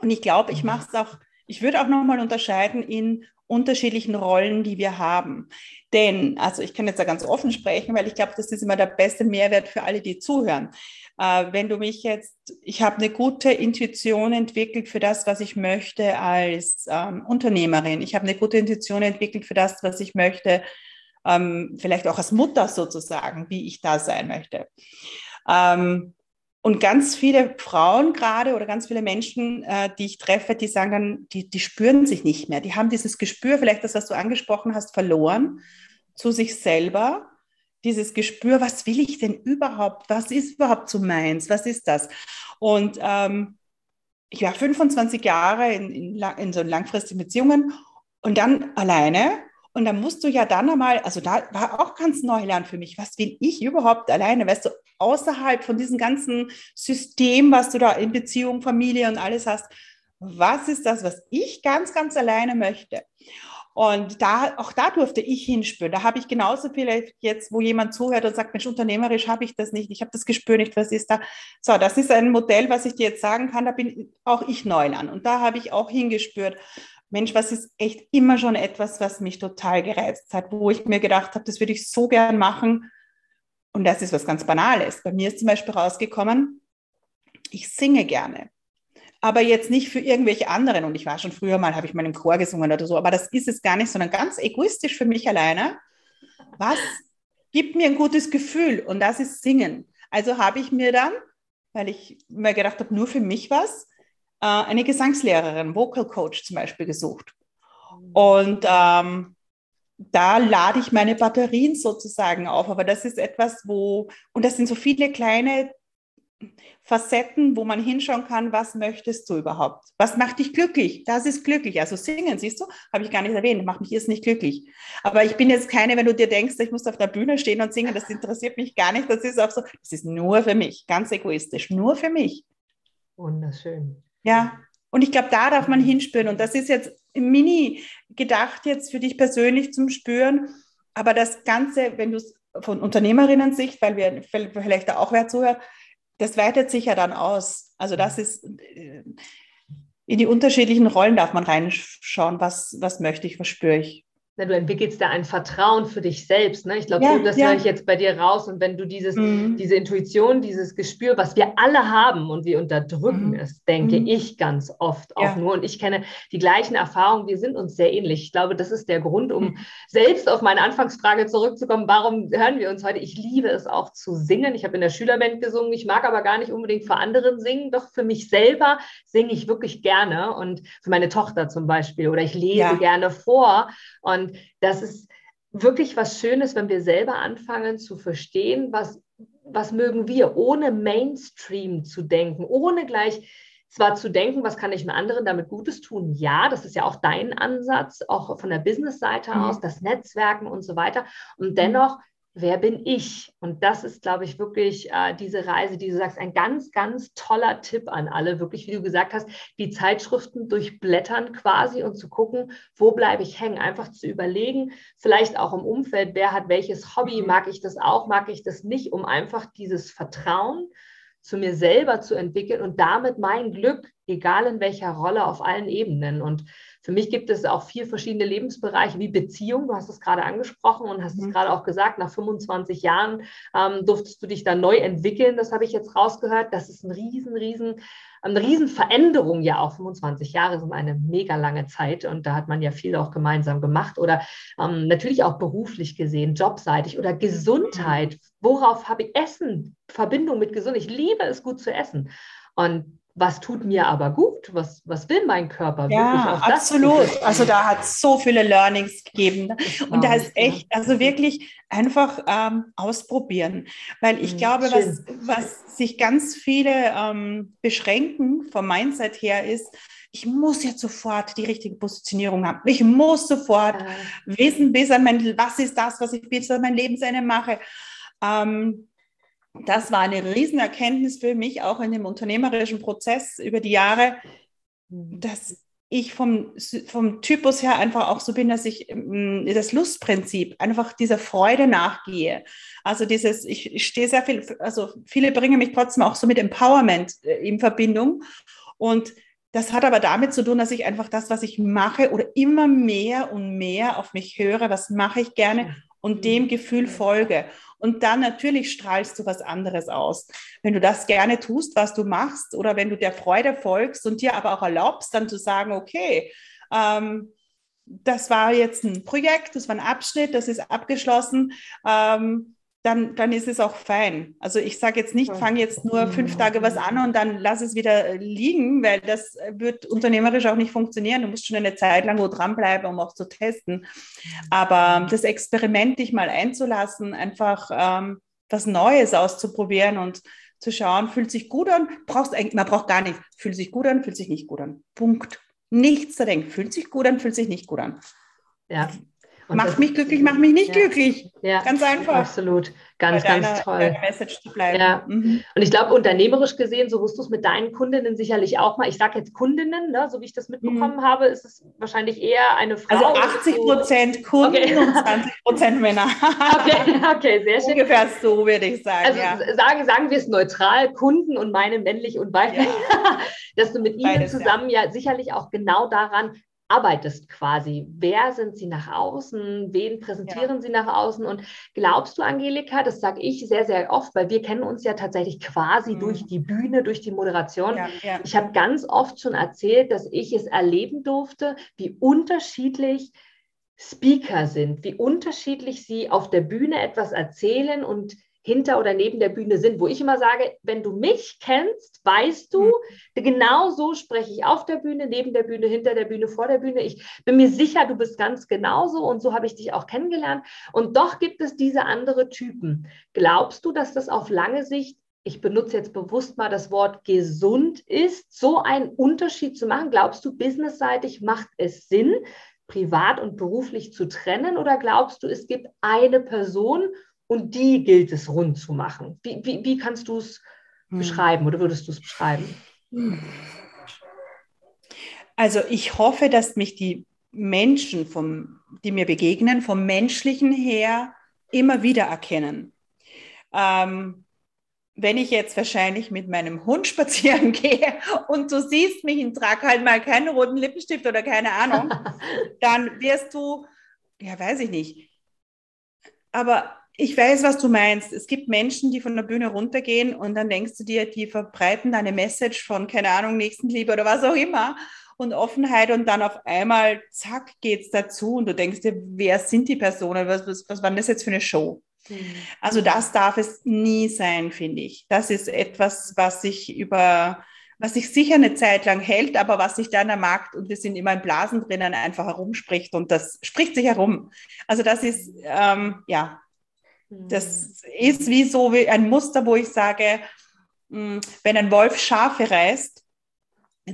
Und ich glaube, ich mhm. mache es auch, ich würde auch nochmal unterscheiden in unterschiedlichen Rollen, die wir haben. Denn, also ich kann jetzt da ganz offen sprechen, weil ich glaube, das ist immer der beste Mehrwert für alle, die zuhören. Äh, wenn du mich jetzt, ich habe eine gute Intuition entwickelt für das, was ich möchte als ähm, Unternehmerin. Ich habe eine gute Intuition entwickelt für das, was ich möchte, ähm, vielleicht auch als Mutter sozusagen, wie ich da sein möchte. Ähm, und ganz viele Frauen gerade oder ganz viele Menschen, äh, die ich treffe, die sagen dann, die, die spüren sich nicht mehr. Die haben dieses Gespür, vielleicht das, was du angesprochen hast, verloren zu sich selber. Dieses Gespür, was will ich denn überhaupt? Was ist überhaupt so meins? Was ist das? Und ähm, ich war 25 Jahre in, in, in so langfristigen Beziehungen und dann alleine und dann musst du ja dann einmal, also da war auch ganz neu lernen für mich, was will ich überhaupt alleine, weißt du, außerhalb von diesem ganzen System, was du da in Beziehung, Familie und alles hast, was ist das, was ich ganz, ganz alleine möchte? Und da, auch da durfte ich hinspüren. Da habe ich genauso vielleicht jetzt, wo jemand zuhört und sagt, Mensch, unternehmerisch habe ich das nicht, ich habe das Gespür nicht, was ist da? So, das ist ein Modell, was ich dir jetzt sagen kann, da bin auch ich Neuland. Und da habe ich auch hingespürt. Mensch, was ist echt immer schon etwas, was mich total gereizt hat, wo ich mir gedacht habe, das würde ich so gern machen. Und das ist was ganz Banales. Bei mir ist zum Beispiel rausgekommen, ich singe gerne. Aber jetzt nicht für irgendwelche anderen. Und ich war schon früher mal, habe ich mal im Chor gesungen oder so. Aber das ist es gar nicht, sondern ganz egoistisch für mich alleine. Was gibt mir ein gutes Gefühl? Und das ist Singen. Also habe ich mir dann, weil ich mir gedacht habe, nur für mich was, äh, eine Gesangslehrerin, Vocal Coach zum Beispiel gesucht. Und ähm, da lade ich meine Batterien sozusagen auf. Aber das ist etwas, wo, und das sind so viele kleine Facetten, wo man hinschauen kann, was möchtest du überhaupt? Was macht dich glücklich? Das ist glücklich. Also singen, siehst du, habe ich gar nicht erwähnt, macht mich jetzt nicht glücklich. Aber ich bin jetzt keine, wenn du dir denkst, ich muss auf der Bühne stehen und singen, das interessiert mich gar nicht. Das ist auch so, das ist nur für mich, ganz egoistisch, nur für mich. Wunderschön. Ja, und ich glaube, da darf man hinspüren. Und das ist jetzt mini gedacht jetzt für dich persönlich zum Spüren. Aber das Ganze, wenn du es von Unternehmerinnen-Sicht, weil wir vielleicht da auch wer zuhört, das weitet sich ja dann aus. Also das ist, äh, in die unterschiedlichen Rollen darf man reinschauen, was, was möchte ich, was spüre ich. Na, du entwickelst da ein Vertrauen für dich selbst. Ne? Ich glaube, ja, das ja. höre ich jetzt bei dir raus. Und wenn du dieses, mhm. diese Intuition, dieses Gespür, was wir alle haben und wir unterdrücken mhm. es, denke mhm. ich ganz oft auch ja. nur. Und ich kenne die gleichen Erfahrungen. Wir sind uns sehr ähnlich. Ich glaube, das ist der Grund, um selbst auf meine Anfangsfrage zurückzukommen. Warum hören wir uns heute? Ich liebe es auch zu singen. Ich habe in der Schülerband gesungen. Ich mag aber gar nicht unbedingt für anderen singen. Doch für mich selber singe ich wirklich gerne. Und für meine Tochter zum Beispiel. Oder ich lese gerne vor. Und und das ist wirklich was Schönes, wenn wir selber anfangen zu verstehen, was, was mögen wir, ohne Mainstream zu denken, ohne gleich zwar zu denken, was kann ich mit anderen damit Gutes tun? Ja, das ist ja auch dein Ansatz, auch von der Business-Seite mhm. aus, das Netzwerken und so weiter. Und dennoch wer bin ich? Und das ist, glaube ich, wirklich äh, diese Reise, die du sagst, ein ganz, ganz toller Tipp an alle, wirklich, wie du gesagt hast, die Zeitschriften durchblättern quasi und zu gucken, wo bleibe ich hängen, einfach zu überlegen, vielleicht auch im Umfeld, wer hat welches Hobby, mhm. mag ich das auch, mag ich das nicht, um einfach dieses Vertrauen zu mir selber zu entwickeln und damit mein Glück, egal in welcher Rolle, auf allen Ebenen. Und für mich gibt es auch vier verschiedene Lebensbereiche wie Beziehung. Du hast es gerade angesprochen und hast mhm. es gerade auch gesagt, nach 25 Jahren ähm, durftest du dich da neu entwickeln. Das habe ich jetzt rausgehört. Das ist ein riesen, riesen, eine riesen Veränderung ja auch. 25 Jahre sind eine mega lange Zeit und da hat man ja viel auch gemeinsam gemacht oder ähm, natürlich auch beruflich gesehen, jobseitig oder Gesundheit. Worauf habe ich Essen? Verbindung mit Gesundheit. Ich liebe es, gut zu essen. Und was tut mir aber gut, was, was will mein Körper ja, absolut. Also da hat es so viele Learnings gegeben. Und da ist echt, also wirklich einfach ähm, ausprobieren. Weil ich mhm, glaube, was, was sich ganz viele ähm, beschränken vom Mindset her ist, ich muss jetzt sofort die richtige Positionierung haben. Ich muss sofort ja. wissen, bis an mein, was ist das, was ich bis an mein Lebensende mache. Ähm, das war eine Riesenerkenntnis für mich, auch in dem unternehmerischen Prozess über die Jahre, dass ich vom, vom Typus her einfach auch so bin, dass ich ähm, das Lustprinzip, einfach dieser Freude nachgehe. Also dieses, ich, ich stehe sehr viel, also viele bringen mich trotzdem auch so mit Empowerment äh, in Verbindung. Und das hat aber damit zu tun, dass ich einfach das, was ich mache oder immer mehr und mehr auf mich höre, was mache ich gerne und dem Gefühl folge. Und dann natürlich strahlst du was anderes aus. Wenn du das gerne tust, was du machst, oder wenn du der Freude folgst und dir aber auch erlaubst, dann zu sagen, okay, ähm, das war jetzt ein Projekt, das war ein Abschnitt, das ist abgeschlossen. Ähm, dann, dann ist es auch fein. Also ich sage jetzt nicht, fange jetzt nur fünf Tage was an und dann lass es wieder liegen, weil das wird unternehmerisch auch nicht funktionieren. Du musst schon eine Zeit lang wo dranbleiben, um auch zu testen. Aber das Experiment, dich mal einzulassen, einfach ähm, was Neues auszuprobieren und zu schauen, fühlt sich gut an, brauchst eigentlich, man braucht gar nichts, fühlt sich gut an, fühlt sich nicht gut an. Punkt. Nichts zu denken, fühlt sich gut an, fühlt sich nicht gut an. Ja, mach mich glücklich, mach mich nicht ja, glücklich. Ja, ganz einfach. Absolut. Ganz, ganz deiner, toll. Deiner Message zu bleiben. Ja. Mhm. Und ich glaube, unternehmerisch gesehen, so wirst du es mit deinen Kundinnen sicherlich auch mal. Ich sage jetzt Kundinnen, ne, so wie ich das mitbekommen mhm. habe, ist es wahrscheinlich eher eine Frau. Also 80 Prozent so. Kunden okay. und 20 Prozent [LAUGHS] Männer. okay, okay, sehr schön. Ungefähr so würde ich sagen. Also ja. sagen, sagen wir es neutral, Kunden und meine männlich und weiblich, ja. [LAUGHS] dass du mit ihnen Beides, zusammen ja sicherlich auch genau daran arbeitest quasi. Wer sind sie nach außen? Wen präsentieren ja. sie nach außen? Und glaubst du, Angelika, das sage ich sehr, sehr oft, weil wir kennen uns ja tatsächlich quasi mhm. durch die Bühne, durch die Moderation. Ja, ja. Ich habe ganz oft schon erzählt, dass ich es erleben durfte, wie unterschiedlich Speaker sind, wie unterschiedlich sie auf der Bühne etwas erzählen und hinter oder neben der Bühne sind, wo ich immer sage, wenn du mich kennst, weißt du, mhm. genau so spreche ich auf der Bühne, neben der Bühne, hinter der Bühne, vor der Bühne. Ich bin mir sicher, du bist ganz genauso und so habe ich dich auch kennengelernt. Und doch gibt es diese andere Typen. Glaubst du, dass das auf lange Sicht ich benutze jetzt bewusst mal das Wort gesund ist, so einen Unterschied zu machen? Glaubst du, businessseitig macht es Sinn, privat und beruflich zu trennen? Oder glaubst du, es gibt eine Person und die gilt es rund zu machen. Wie, wie, wie kannst du es hm. beschreiben oder würdest du es beschreiben? Also ich hoffe, dass mich die Menschen, vom, die mir begegnen, vom menschlichen her immer wieder erkennen. Ähm, wenn ich jetzt wahrscheinlich mit meinem Hund [LAUGHS] spazieren gehe und du siehst mich und trage halt mal keinen roten Lippenstift oder keine Ahnung, [LAUGHS] dann wirst du, ja, weiß ich nicht. Aber ich weiß, was du meinst. Es gibt Menschen, die von der Bühne runtergehen und dann denkst du dir, die verbreiten eine Message von, keine Ahnung, Nächstenliebe oder was auch immer und Offenheit und dann auf einmal, zack, geht's dazu und du denkst dir, wer sind die Personen? Was, was, was war das jetzt für eine Show? Mhm. Also das darf es nie sein, finde ich. Das ist etwas, was sich über, was sich sicher eine Zeit lang hält, aber was sich dann am Markt, und wir sind immer in Blasen drinnen, einfach herumspricht und das spricht sich herum. Also das ist, ähm, ja, das ist wie so wie ein Muster, wo ich sage, hm, wenn ein Wolf Schafe reißt,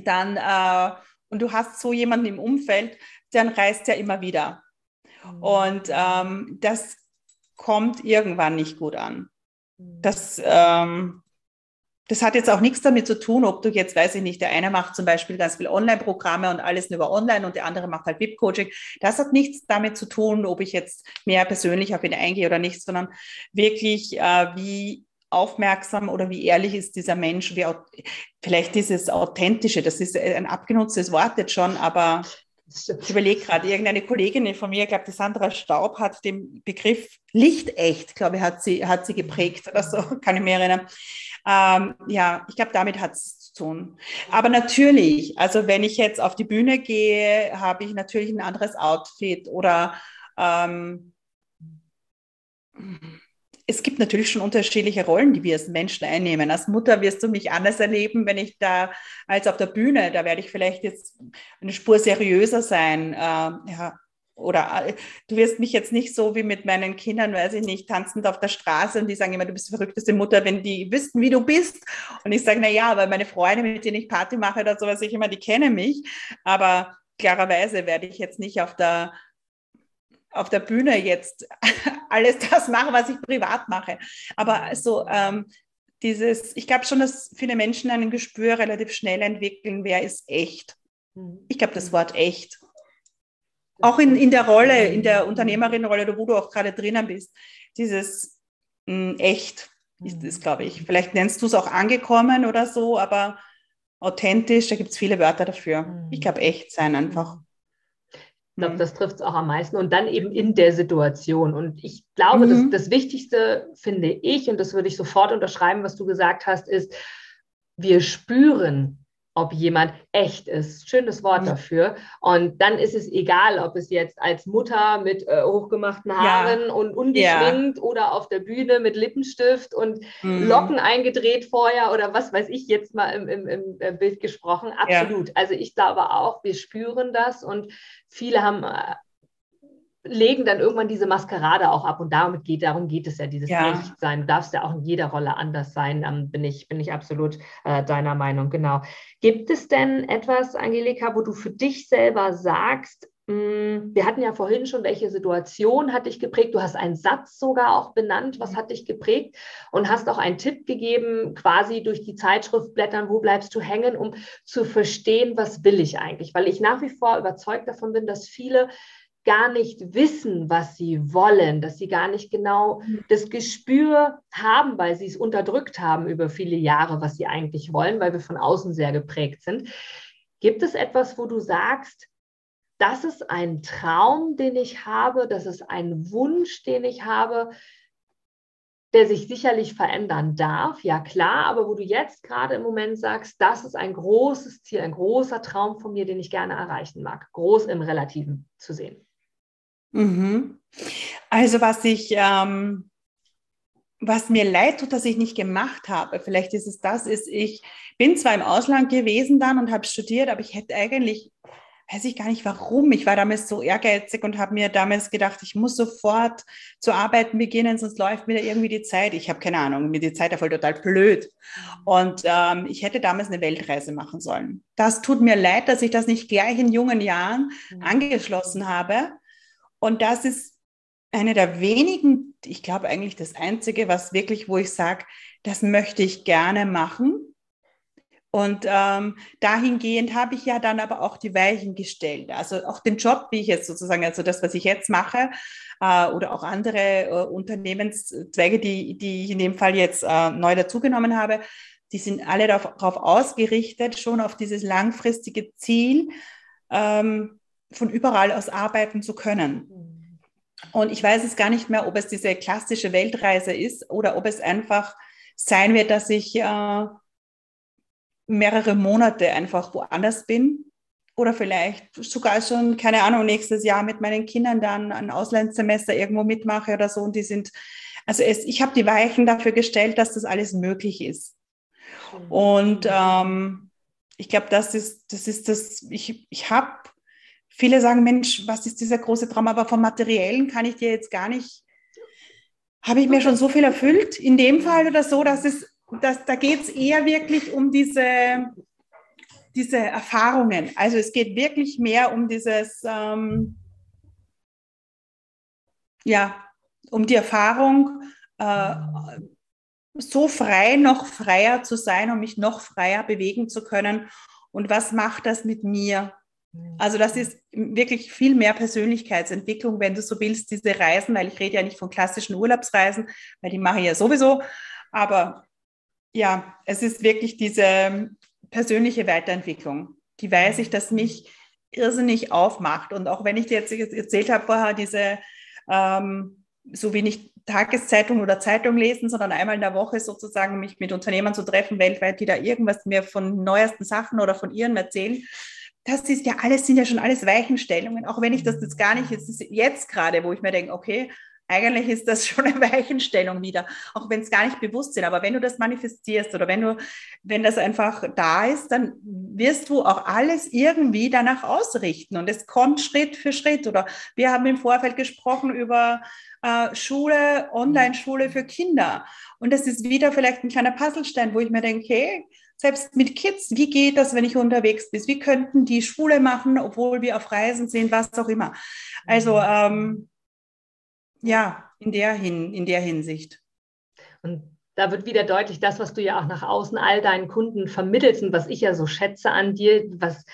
dann äh, und du hast so jemanden im Umfeld, dann reißt er immer wieder. Mhm. Und ähm, das kommt irgendwann nicht gut an. Mhm. Das, ähm, das hat jetzt auch nichts damit zu tun, ob du jetzt, weiß ich nicht, der eine macht zum Beispiel ganz viel Online-Programme und alles nur über Online und der andere macht halt VIP-Coaching. Das hat nichts damit zu tun, ob ich jetzt mehr persönlich auf ihn eingehe oder nicht, sondern wirklich, äh, wie aufmerksam oder wie ehrlich ist dieser Mensch, wie vielleicht dieses Authentische, das ist ein abgenutztes Wort jetzt schon, aber ich überlege gerade, irgendeine Kollegin von mir, ich glaube, die Sandra Staub hat den Begriff lichtecht, glaube ich, hat sie, hat sie geprägt oder so, [LAUGHS] kann ich mir erinnern. Ähm, ja, ich glaube, damit hat es zu tun. Aber natürlich, also wenn ich jetzt auf die Bühne gehe, habe ich natürlich ein anderes Outfit oder ähm, es gibt natürlich schon unterschiedliche Rollen, die wir als Menschen einnehmen. Als Mutter wirst du mich anders erleben, wenn ich da als auf der Bühne, da werde ich vielleicht jetzt eine Spur seriöser sein. Äh, ja, oder äh, du wirst mich jetzt nicht so wie mit meinen Kindern, weiß ich nicht, tanzend auf der Straße und die sagen immer, du bist die verrückteste Mutter, wenn die wüssten, wie du bist. Und ich sage, na ja, weil meine Freunde, mit denen ich Party mache oder sowas, ich immer, die kennen mich. Aber klarerweise werde ich jetzt nicht auf der auf der Bühne jetzt [LAUGHS] alles das mache, was ich privat mache. Aber so ähm, dieses, ich glaube schon, dass viele Menschen ein Gespür relativ schnell entwickeln, wer ist echt. Mhm. Ich glaube, das Wort echt. Auch in, in der Rolle, in der Unternehmerinnenrolle, wo du auch gerade drinnen bist, dieses mh, hm, echt ist es, glaube ich. Vielleicht nennst du es auch angekommen oder so, aber authentisch, da gibt es viele Wörter dafür. Ich glaube, echt sein einfach. Ich glaube, mhm. das trifft es auch am meisten. Und dann eben in der Situation. Und ich glaube, mhm. das, das Wichtigste finde ich, und das würde ich sofort unterschreiben, was du gesagt hast, ist, wir spüren, ob jemand echt ist. Schönes Wort dafür. Und dann ist es egal, ob es jetzt als Mutter mit äh, hochgemachten Haaren ja. und ungeschminkt ja. oder auf der Bühne mit Lippenstift und mhm. Locken eingedreht vorher oder was weiß ich jetzt mal im, im, im äh, Bild gesprochen. Absolut. Ja. Also ich glaube auch, wir spüren das und viele haben äh, legen dann irgendwann diese Maskerade auch ab und darum geht, darum geht es ja, dieses ja. Echtsein. Du darfst ja auch in jeder Rolle anders sein, ähm, bin, ich, bin ich absolut äh, deiner Meinung, genau. Gibt es denn etwas, Angelika, wo du für dich selber sagst, hm, wir hatten ja vorhin schon, welche Situation hat dich geprägt? Du hast einen Satz sogar auch benannt, was hat dich geprägt? Und hast auch einen Tipp gegeben, quasi durch die Zeitschrift blättern, wo bleibst du hängen, um zu verstehen, was will ich eigentlich? Weil ich nach wie vor überzeugt davon bin, dass viele gar nicht wissen, was sie wollen, dass sie gar nicht genau mhm. das Gespür haben, weil sie es unterdrückt haben über viele Jahre, was sie eigentlich wollen, weil wir von außen sehr geprägt sind. Gibt es etwas, wo du sagst, das ist ein Traum, den ich habe, das ist ein Wunsch, den ich habe, der sich sicherlich verändern darf, ja klar, aber wo du jetzt gerade im Moment sagst, das ist ein großes Ziel, ein großer Traum von mir, den ich gerne erreichen mag, groß im Relativen zu sehen. Mhm. Also was ich, ähm, was mir leid tut, dass ich nicht gemacht habe, vielleicht ist es das, ist, ich bin zwar im Ausland gewesen dann und habe studiert, aber ich hätte eigentlich, weiß ich gar nicht warum, ich war damals so ehrgeizig und habe mir damals gedacht, ich muss sofort zu arbeiten beginnen, sonst läuft mir da irgendwie die Zeit. Ich habe keine Ahnung, mir die Zeit da voll total blöd. Und ähm, ich hätte damals eine Weltreise machen sollen. Das tut mir leid, dass ich das nicht gleich in jungen Jahren mhm. angeschlossen habe und das ist eine der wenigen, ich glaube eigentlich das Einzige, was wirklich, wo ich sage, das möchte ich gerne machen. Und ähm, dahingehend habe ich ja dann aber auch die Weichen gestellt. Also auch den Job, wie ich jetzt sozusagen, also das, was ich jetzt mache, äh, oder auch andere äh, Unternehmenszweige, die, die ich in dem Fall jetzt äh, neu dazugenommen habe, die sind alle darauf ausgerichtet, schon auf dieses langfristige Ziel, ähm, von überall aus arbeiten zu können. Und ich weiß es gar nicht mehr, ob es diese klassische Weltreise ist oder ob es einfach sein wird, dass ich äh, mehrere Monate einfach woanders bin oder vielleicht sogar schon, keine Ahnung, nächstes Jahr mit meinen Kindern dann ein Auslandssemester irgendwo mitmache oder so. Und die sind, also es, ich habe die Weichen dafür gestellt, dass das alles möglich ist. Mhm. Und ähm, ich glaube, das ist, das ist das, ich, ich habe viele sagen, Mensch, was ist dieser große Traum? Aber vom Materiellen kann ich dir jetzt gar nicht, habe ich mir schon so viel erfüllt in dem Fall oder so, dass es, dass, da geht es eher wirklich um diese, diese Erfahrungen. Also es geht wirklich mehr um dieses, ähm, ja, um die Erfahrung, äh, so frei, noch freier zu sein, um mich noch freier bewegen zu können. Und was macht das mit mir? Also das ist wirklich viel mehr Persönlichkeitsentwicklung, wenn du so willst, diese Reisen, weil ich rede ja nicht von klassischen Urlaubsreisen, weil die mache ich ja sowieso. Aber ja, es ist wirklich diese persönliche Weiterentwicklung, die weiß ich, dass mich irrsinnig aufmacht. Und auch wenn ich dir jetzt erzählt habe vorher, diese ähm, so wenig Tageszeitung oder Zeitung lesen, sondern einmal in der Woche sozusagen mich mit Unternehmern zu treffen weltweit, die da irgendwas mir von neuesten Sachen oder von ihren erzählen das ist ja alles, sind ja schon alles Weichenstellungen, auch wenn ich das jetzt gar nicht, jetzt, jetzt gerade, wo ich mir denke, okay, eigentlich ist das [LAUGHS] schon eine Weichenstellung wieder, auch wenn es gar nicht bewusst sind. Aber wenn du das manifestierst oder wenn du, wenn das einfach da ist, dann wirst du auch alles irgendwie danach ausrichten und es kommt Schritt für Schritt. Oder wir haben im Vorfeld gesprochen über äh, Schule, Online-Schule für Kinder. Und das ist wieder vielleicht ein kleiner Puzzlestein, wo ich mir denke, hey, selbst mit Kids, wie geht das, wenn ich unterwegs bin? Wie könnten die Schule machen, obwohl wir auf Reisen sind, was auch immer. Also mhm. ähm, ja, in der, hin, in der Hinsicht. Und da wird wieder deutlich, das, was du ja auch nach außen all deinen Kunden vermittelst und was ich ja so schätze an dir, was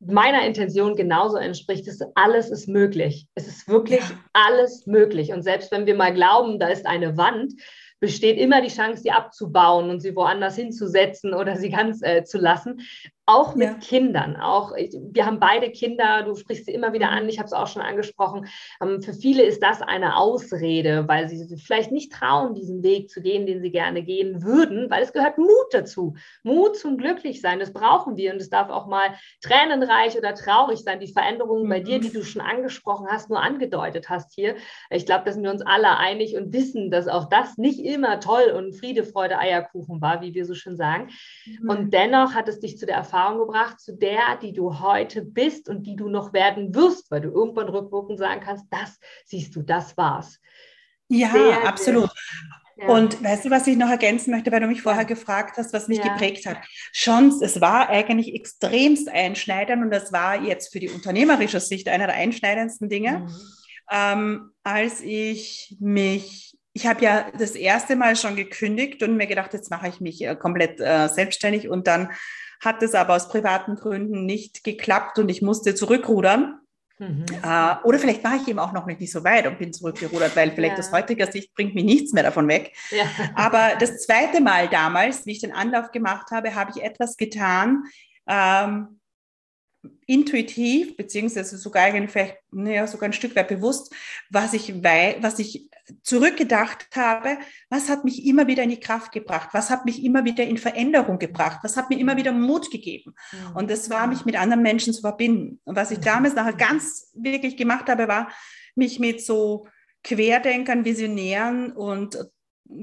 meiner Intention genauso entspricht, ist, alles ist möglich. Es ist wirklich ja. alles möglich. Und selbst wenn wir mal glauben, da ist eine Wand, besteht immer die Chance, sie abzubauen und sie woanders hinzusetzen oder sie ganz äh, zu lassen. Auch mit ja. Kindern. Auch wir haben beide Kinder, du sprichst sie immer wieder an, ich habe es auch schon angesprochen. Ähm, für viele ist das eine Ausrede, weil sie sich vielleicht nicht trauen, diesen Weg zu gehen, den sie gerne gehen würden, weil es gehört Mut dazu. Mut zum Glücklichsein, das brauchen wir und es darf auch mal tränenreich oder traurig sein. Die Veränderungen mhm. bei dir, die du schon angesprochen hast, nur angedeutet hast hier. Ich glaube, da sind wir uns alle einig und wissen, dass auch das nicht immer toll und Friede, Freude, Eierkuchen war, wie wir so schön sagen. Mhm. Und dennoch hat es dich zu der Erfahrung Erfahrung gebracht zu der, die du heute bist und die du noch werden wirst, weil du irgendwann rückwirkend sagen kannst, das siehst du, das war's. Ja, sehr, absolut. Sehr, ja. Und weißt du, was ich noch ergänzen möchte, weil du mich vorher gefragt hast, was mich ja. geprägt hat? Schon, es war eigentlich extremst einschneidend und das war jetzt für die unternehmerische Sicht einer der einschneidendsten Dinge, mhm. ähm, als ich mich ich habe ja das erste Mal schon gekündigt und mir gedacht, jetzt mache ich mich äh, komplett äh, selbstständig und dann hat es aber aus privaten Gründen nicht geklappt und ich musste zurückrudern. Mhm. Äh, oder vielleicht war ich eben auch noch nicht so weit und bin zurückgerudert, weil vielleicht ja. aus heutiger Sicht bringt mich nichts mehr davon weg. Ja. Aber das zweite Mal damals, wie ich den Anlauf gemacht habe, habe ich etwas getan, ähm, intuitiv, beziehungsweise sogar eigentlich vielleicht, naja, sogar ein Stück weit bewusst, was ich, wei was ich zurückgedacht habe, was hat mich immer wieder in die Kraft gebracht, was hat mich immer wieder in Veränderung gebracht, was hat mir immer wieder Mut gegeben. Mhm. Und das war, mich mit anderen Menschen zu verbinden. Und was ich mhm. damals nachher ganz wirklich gemacht habe, war, mich mit so Querdenkern, Visionären und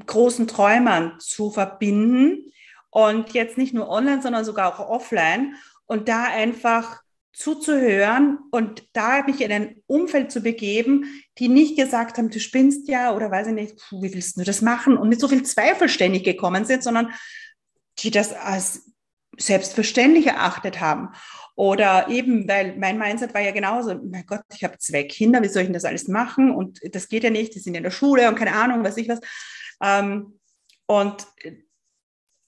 großen Träumern zu verbinden. Und jetzt nicht nur online, sondern sogar auch offline und da einfach zuzuhören und da mich in ein Umfeld zu begeben, die nicht gesagt haben, du spinnst ja oder weiß ich nicht, wie willst du das machen und mit so viel Zweifel ständig gekommen sind, sondern die das als selbstverständlich erachtet haben. Oder eben, weil mein Mindset war ja genauso, mein Gott, ich habe zwei Kinder, wie soll ich denn das alles machen? Und das geht ja nicht, die sind in der Schule und keine Ahnung, weiß ich was. Ähm, und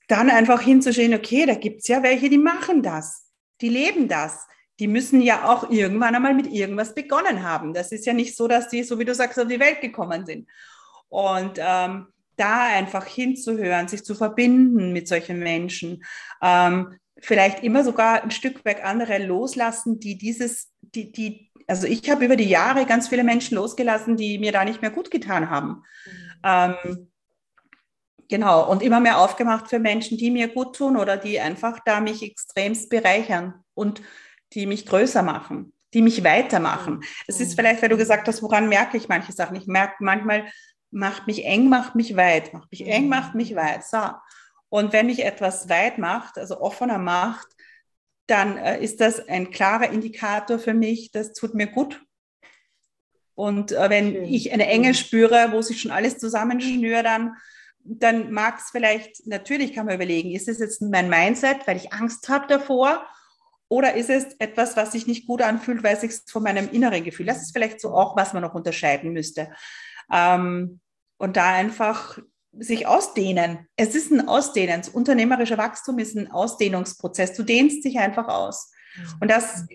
dann einfach hinzuschauen, okay, da gibt es ja welche, die machen das die leben das. Die müssen ja auch irgendwann einmal mit irgendwas begonnen haben. Das ist ja nicht so, dass die, so wie du sagst, auf die Welt gekommen sind. Und ähm, da einfach hinzuhören, sich zu verbinden mit solchen Menschen, ähm, vielleicht immer sogar ein Stück weit andere loslassen, die dieses, die, die, also ich habe über die Jahre ganz viele Menschen losgelassen, die mir da nicht mehr gut getan haben. Mhm. Ähm, genau, und immer mehr aufgemacht für Menschen, die mir gut tun oder die einfach da mich extremst bereichern und die mich größer machen, die mich weitermachen. Mhm. Es ist vielleicht, weil du gesagt hast, woran merke ich manche Sachen? Ich merke manchmal, macht mich eng, macht mich weit, macht mich eng, macht mich weit. So. Und wenn mich etwas weit macht, also offener macht, dann äh, ist das ein klarer Indikator für mich, das tut mir gut. Und äh, wenn Schön. ich eine Enge spüre, wo sich schon alles zusammenschnürt, dann dann mag es vielleicht, natürlich kann man überlegen, ist es jetzt mein Mindset, weil ich Angst habe davor? Oder ist es etwas, was sich nicht gut anfühlt, weil es sich von meinem inneren Gefühl? Das ist vielleicht so auch, was man noch unterscheiden müsste. Ähm, und da einfach sich ausdehnen. Es ist ein Ausdehnen. Unternehmerischer Wachstum ist ein Ausdehnungsprozess. Du dehnst dich einfach aus. Und das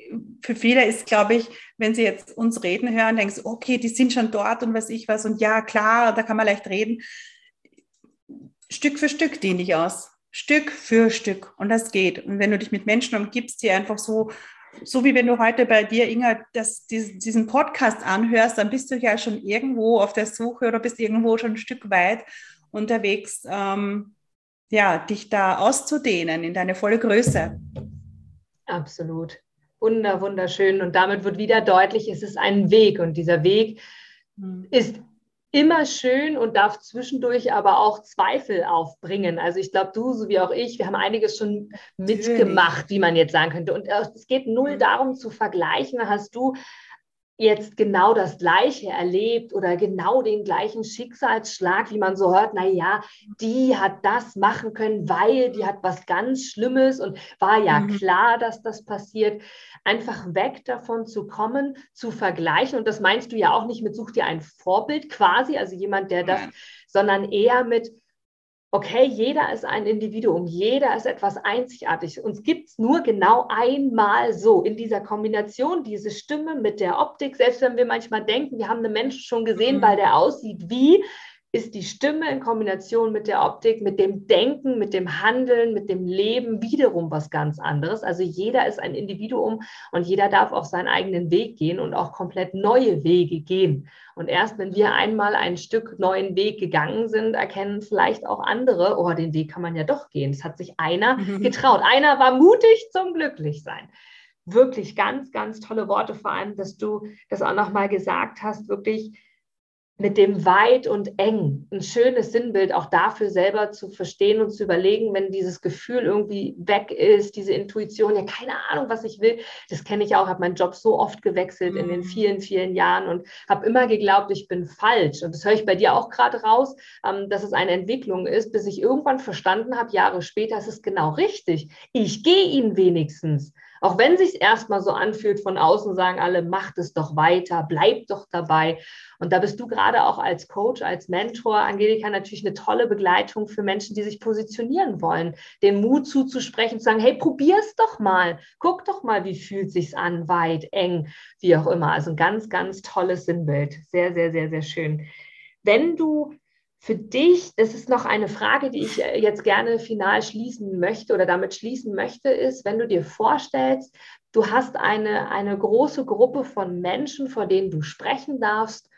für viele ist, glaube ich, wenn sie jetzt uns reden hören, denkst du, okay, die sind schon dort und was ich was. Und ja, klar, da kann man leicht reden. Stück für Stück dehne ich aus. Stück für Stück. Und das geht. Und wenn du dich mit Menschen umgibst, die einfach so, so wie wenn du heute bei dir, Inga, das, diesen Podcast anhörst, dann bist du ja schon irgendwo auf der Suche oder bist irgendwo schon ein Stück weit unterwegs, ähm, ja, dich da auszudehnen in deine volle Größe. Absolut. Wunder, wunderschön. Und damit wird wieder deutlich, es ist ein Weg. Und dieser Weg hm. ist immer schön und darf zwischendurch aber auch Zweifel aufbringen. Also ich glaube, du so wie auch ich, wir haben einiges schon mitgemacht, wie man jetzt sagen könnte. Und äh, es geht null mhm. darum zu vergleichen, hast du jetzt genau das Gleiche erlebt oder genau den gleichen Schicksalsschlag, wie man so hört, na ja, die hat das machen können, weil die hat was ganz Schlimmes und war ja mhm. klar, dass das passiert. Einfach weg davon zu kommen, zu vergleichen. Und das meinst du ja auch nicht mit, such dir ein Vorbild quasi, also jemand, der das, Nein. sondern eher mit, okay, jeder ist ein Individuum, jeder ist etwas Einzigartiges. Uns gibt es nur genau einmal so in dieser Kombination, diese Stimme mit der Optik, selbst wenn wir manchmal denken, wir haben einen Menschen schon gesehen, mhm. weil der aussieht wie, ist die Stimme in Kombination mit der Optik, mit dem Denken, mit dem Handeln, mit dem Leben wiederum was ganz anderes. Also jeder ist ein Individuum und jeder darf auf seinen eigenen Weg gehen und auch komplett neue Wege gehen. Und erst wenn wir einmal ein Stück neuen Weg gegangen sind, erkennen vielleicht auch andere, oh, den Weg kann man ja doch gehen. Es hat sich einer mhm. getraut. Einer war mutig zum Glücklichsein wirklich ganz, ganz tolle Worte, vor allem, dass du das auch nochmal gesagt hast, wirklich mit dem weit und eng ein schönes Sinnbild auch dafür selber zu verstehen und zu überlegen, wenn dieses Gefühl irgendwie weg ist, diese Intuition, ja keine Ahnung, was ich will. Das kenne ich auch, habe meinen Job so oft gewechselt mhm. in den mhm. vielen, vielen Jahren und habe immer geglaubt, ich bin falsch. Und das höre ich bei dir auch gerade raus, ähm, dass es eine Entwicklung ist, bis ich irgendwann verstanden habe, Jahre später, es ist genau richtig. Ich gehe ihn wenigstens. Auch wenn sich erstmal so anfühlt, von außen sagen alle, macht es doch weiter, bleibt doch dabei. Und da bist du gerade auch als Coach, als Mentor, Angelika, natürlich eine tolle Begleitung für Menschen, die sich positionieren wollen, den Mut zuzusprechen, zu sagen, hey, probier's doch mal, guck doch mal, wie fühlt sich's an, weit, eng, wie auch immer. Also ein ganz, ganz tolles Sinnbild. Sehr, sehr, sehr, sehr schön. Wenn du für dich, das ist noch eine Frage, die ich äh, jetzt gerne final schließen möchte oder damit schließen möchte, ist, wenn du dir vorstellst, du hast eine, eine große Gruppe von Menschen, vor denen du sprechen darfst,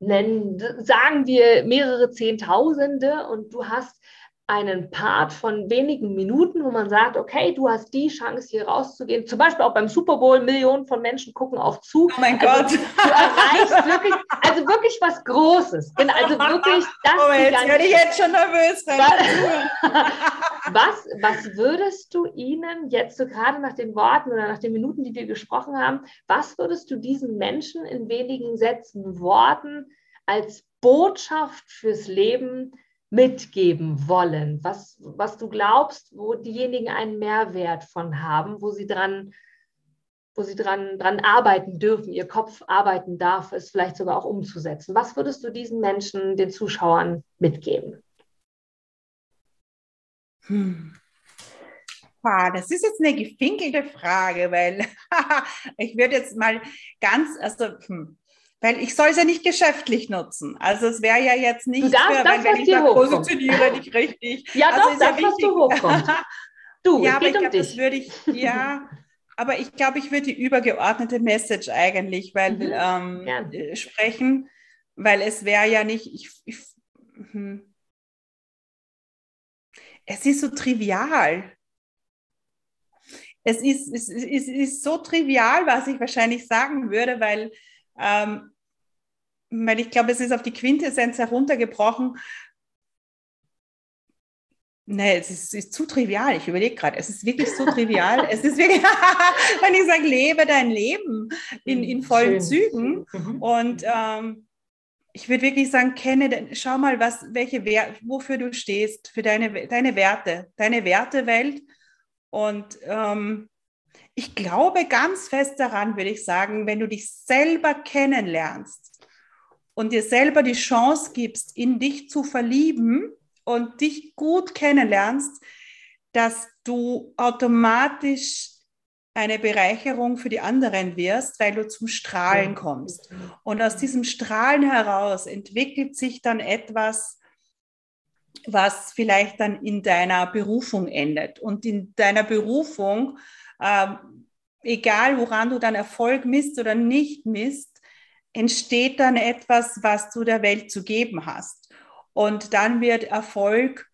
nennen, sagen wir mehrere Zehntausende und du hast einen Part von wenigen Minuten, wo man sagt, okay, du hast die Chance, hier rauszugehen. Zum Beispiel auch beim Super Bowl, Millionen von Menschen gucken auch zu. Oh mein also, Gott. Du erreichst wirklich, also wirklich was Großes. Also wirklich [LAUGHS] das. Oh, jetzt werde ich jetzt schon nervös. [LAUGHS] was, was würdest du ihnen jetzt so gerade nach den Worten oder nach den Minuten, die wir gesprochen haben, was würdest du diesen Menschen in wenigen Sätzen, Worten als Botschaft fürs Leben mitgeben wollen, was, was du glaubst, wo diejenigen einen Mehrwert von haben, wo sie dran, wo sie dran, dran arbeiten dürfen, ihr Kopf arbeiten darf, es vielleicht sogar auch umzusetzen. Was würdest du diesen Menschen, den Zuschauern mitgeben? Hm. Das ist jetzt eine gefinkelte Frage, weil [LAUGHS] ich würde jetzt mal ganz, also hm, weil ich soll es ja nicht geschäftlich nutzen. Also es wäre ja jetzt nicht, du darfst für, das, wenn ich sage, positioniere nicht richtig. [LAUGHS] Ja, also doch, das, ja was du hochkommt. [LAUGHS] Du, ja, aber ich um glaube, das würde ich, ja, aber ich glaube, ich würde die übergeordnete Message eigentlich, weil mhm. ähm, ja. Äh, sprechen, weil es wäre ja nicht, ich, ich hm. es ist so trivial. Es ist, es, ist, es ist so trivial, was ich wahrscheinlich sagen würde, weil ähm, weil ich glaube, es ist auf die Quintessenz heruntergebrochen. Nee, es ist, ist zu trivial. Ich überlege gerade, es ist wirklich so trivial. [LAUGHS] es ist wirklich, [LAUGHS] wenn ich sage, lebe dein Leben in, in vollen Schön. Zügen. Mhm. Und ähm, ich würde wirklich sagen, kenne, schau mal, was, welche Wert, wofür du stehst, für deine, deine Werte, deine Wertewelt. Und ähm, ich glaube ganz fest daran, würde ich sagen, wenn du dich selber kennenlernst und dir selber die Chance gibst, in dich zu verlieben und dich gut kennenlernst, dass du automatisch eine Bereicherung für die anderen wirst, weil du zum Strahlen kommst. Und aus diesem Strahlen heraus entwickelt sich dann etwas, was vielleicht dann in deiner Berufung endet. Und in deiner Berufung ähm, egal woran du dann Erfolg misst oder nicht misst, entsteht dann etwas, was du der Welt zu geben hast. Und dann wird Erfolg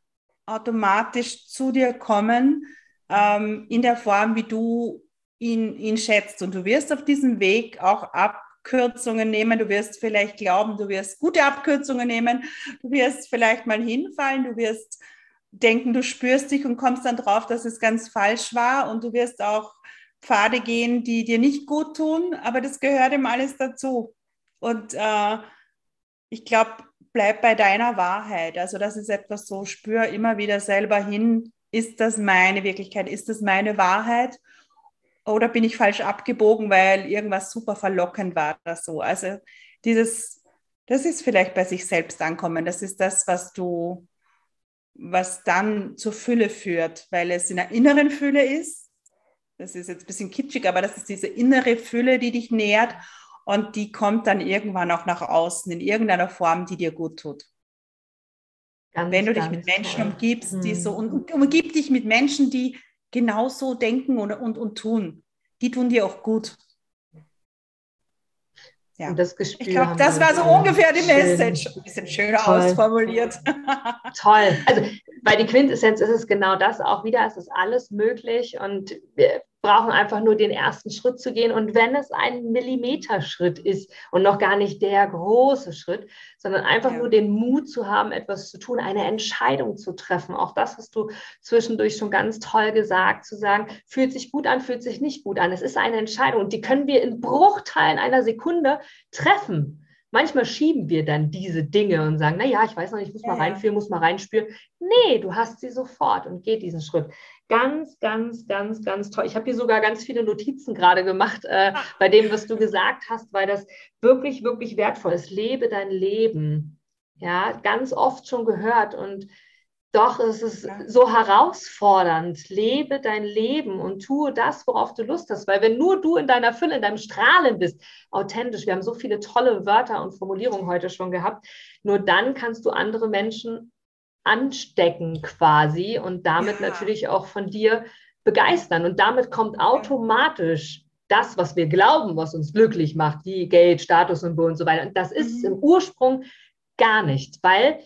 automatisch zu dir kommen ähm, in der Form, wie du ihn, ihn schätzt. Und du wirst auf diesem Weg auch Abkürzungen nehmen. Du wirst vielleicht glauben, du wirst gute Abkürzungen nehmen. Du wirst vielleicht mal hinfallen. Du wirst denken, du spürst dich und kommst dann drauf, dass es ganz falsch war und du wirst auch Pfade gehen, die dir nicht gut tun, aber das gehört ihm alles dazu. Und äh, ich glaube, bleib bei deiner Wahrheit. Also das ist etwas so, spür immer wieder selber hin, ist das meine Wirklichkeit, ist das meine Wahrheit? Oder bin ich falsch abgebogen, weil irgendwas super verlockend war oder so? Also dieses, das ist vielleicht bei sich selbst ankommen. Das ist das, was du, was dann zur Fülle führt, weil es in der inneren Fülle ist. Das ist jetzt ein bisschen kitschig, aber das ist diese innere Fülle, die dich nährt und die kommt dann irgendwann auch nach außen in irgendeiner Form, die dir gut tut. Ganz, Wenn du dich mit Menschen toll. umgibst, die so, und, und umgib dich mit Menschen, die genauso denken und, und, und tun. Die tun dir auch gut. Ja. das ich glaube, das war so ungefähr die Message. Ein bisschen schöner Toll. ausformuliert. [LAUGHS] Toll. Also bei die Quintessenz ist es genau das auch wieder. Es ist alles möglich und wir, brauchen einfach nur den ersten Schritt zu gehen. Und wenn es ein Millimeterschritt ist und noch gar nicht der große Schritt, sondern einfach ja. nur den Mut zu haben, etwas zu tun, eine Entscheidung zu treffen. Auch das hast du zwischendurch schon ganz toll gesagt, zu sagen, fühlt sich gut an, fühlt sich nicht gut an. Es ist eine Entscheidung und die können wir in Bruchteilen einer Sekunde treffen. Manchmal schieben wir dann diese Dinge und sagen, na ja, ich weiß noch nicht, ich muss ja, mal reinführen, muss mal reinspüren. Nee, du hast sie sofort und geh diesen Schritt. Ganz, ganz, ganz, ganz toll. Ich habe hier sogar ganz viele Notizen gerade gemacht äh, bei dem, was du gesagt hast, weil das wirklich, wirklich wertvoll ist. Lebe dein Leben. Ja, ganz oft schon gehört und doch, es ist so herausfordernd. Lebe dein Leben und tue das, worauf du Lust hast. Weil wenn nur du in deiner Fülle, in deinem Strahlen bist, authentisch, wir haben so viele tolle Wörter und Formulierungen heute schon gehabt, nur dann kannst du andere Menschen anstecken quasi und damit ja. natürlich auch von dir begeistern. Und damit kommt automatisch das, was wir glauben, was uns glücklich macht, wie Geld, Statussymbol und so weiter. Und das ist mhm. im Ursprung gar nichts, weil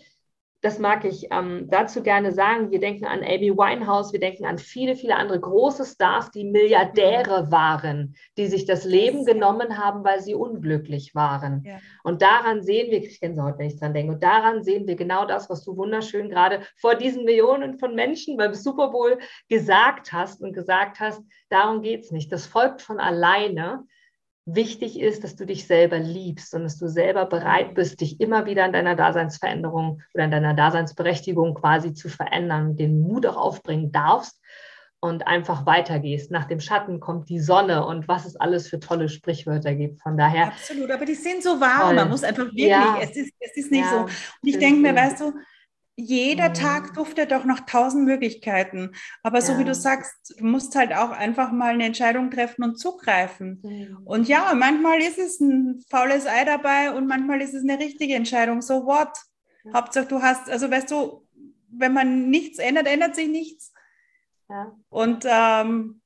das mag ich ähm, dazu gerne sagen. Wir denken an Amy Winehouse, wir denken an viele, viele andere große Stars, die Milliardäre waren, die sich das Leben genommen haben, weil sie unglücklich waren. Ja. Und daran sehen wir, ich Gänsehaut, wenn ich dran denke, und daran sehen wir genau das, was du wunderschön gerade vor diesen Millionen von Menschen beim Super Bowl gesagt hast und gesagt hast, darum geht es nicht. Das folgt von alleine wichtig ist, dass du dich selber liebst und dass du selber bereit bist, dich immer wieder in deiner Daseinsveränderung oder in deiner Daseinsberechtigung quasi zu verändern, den Mut auch aufbringen darfst und einfach weitergehst. Nach dem Schatten kommt die Sonne und was es alles für tolle Sprichwörter gibt. Von daher. Absolut, aber die sind so warm. Toll. Man muss einfach wirklich, ja. es, ist, es ist nicht ja, so. Und ich denke mir, weißt du, jeder mhm. Tag duftet doch noch tausend Möglichkeiten. Aber so wie du sagst, du musst halt auch einfach mal eine Entscheidung treffen und zugreifen. Mhm. Und ja, manchmal ist es ein faules Ei dabei und manchmal ist es eine richtige Entscheidung. So what? Ja. Hauptsache du hast, also weißt du, wenn man nichts ändert, ändert sich nichts. Ja. Und ähm,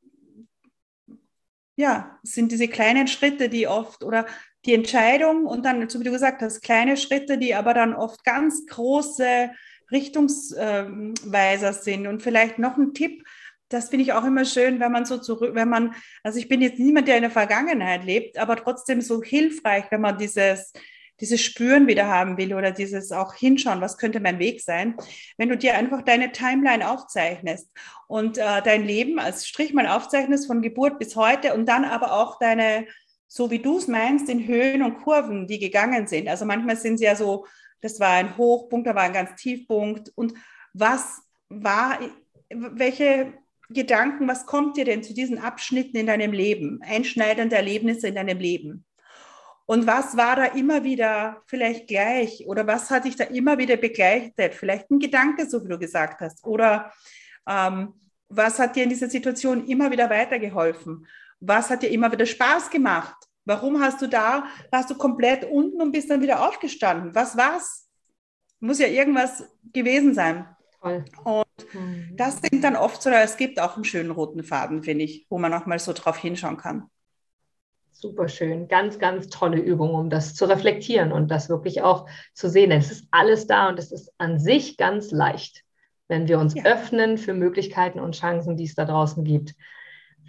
ja, es sind diese kleinen Schritte, die oft oder die Entscheidung und dann, so wie du gesagt hast, kleine Schritte, die aber dann oft ganz große Richtungsweiser sind. Und vielleicht noch ein Tipp, das finde ich auch immer schön, wenn man so zurück, wenn man, also ich bin jetzt niemand, der in der Vergangenheit lebt, aber trotzdem so hilfreich, wenn man dieses, dieses Spüren wieder haben will oder dieses auch hinschauen, was könnte mein Weg sein, wenn du dir einfach deine Timeline aufzeichnest und äh, dein Leben als Strich mal aufzeichnest von Geburt bis heute und dann aber auch deine, so wie du es meinst, in Höhen und Kurven, die gegangen sind. Also manchmal sind sie ja so das war ein Hochpunkt, da war ein ganz Tiefpunkt. Und was war, welche Gedanken, was kommt dir denn zu diesen Abschnitten in deinem Leben, einschneidende Erlebnisse in deinem Leben? Und was war da immer wieder vielleicht gleich? Oder was hat dich da immer wieder begleitet? Vielleicht ein Gedanke, so wie du gesagt hast. Oder ähm, was hat dir in dieser Situation immer wieder weitergeholfen? Was hat dir immer wieder Spaß gemacht? Warum hast du da, warst du komplett unten und bist dann wieder aufgestanden? Was war's? Muss ja irgendwas gewesen sein. Toll. Und mhm. das sind dann oft so, es gibt auch einen schönen roten Faden, finde ich, wo man nochmal so drauf hinschauen kann. Super schön. Ganz, ganz tolle Übung, um das zu reflektieren und das wirklich auch zu sehen. Es ist alles da und es ist an sich ganz leicht, wenn wir uns ja. öffnen für Möglichkeiten und Chancen, die es da draußen gibt.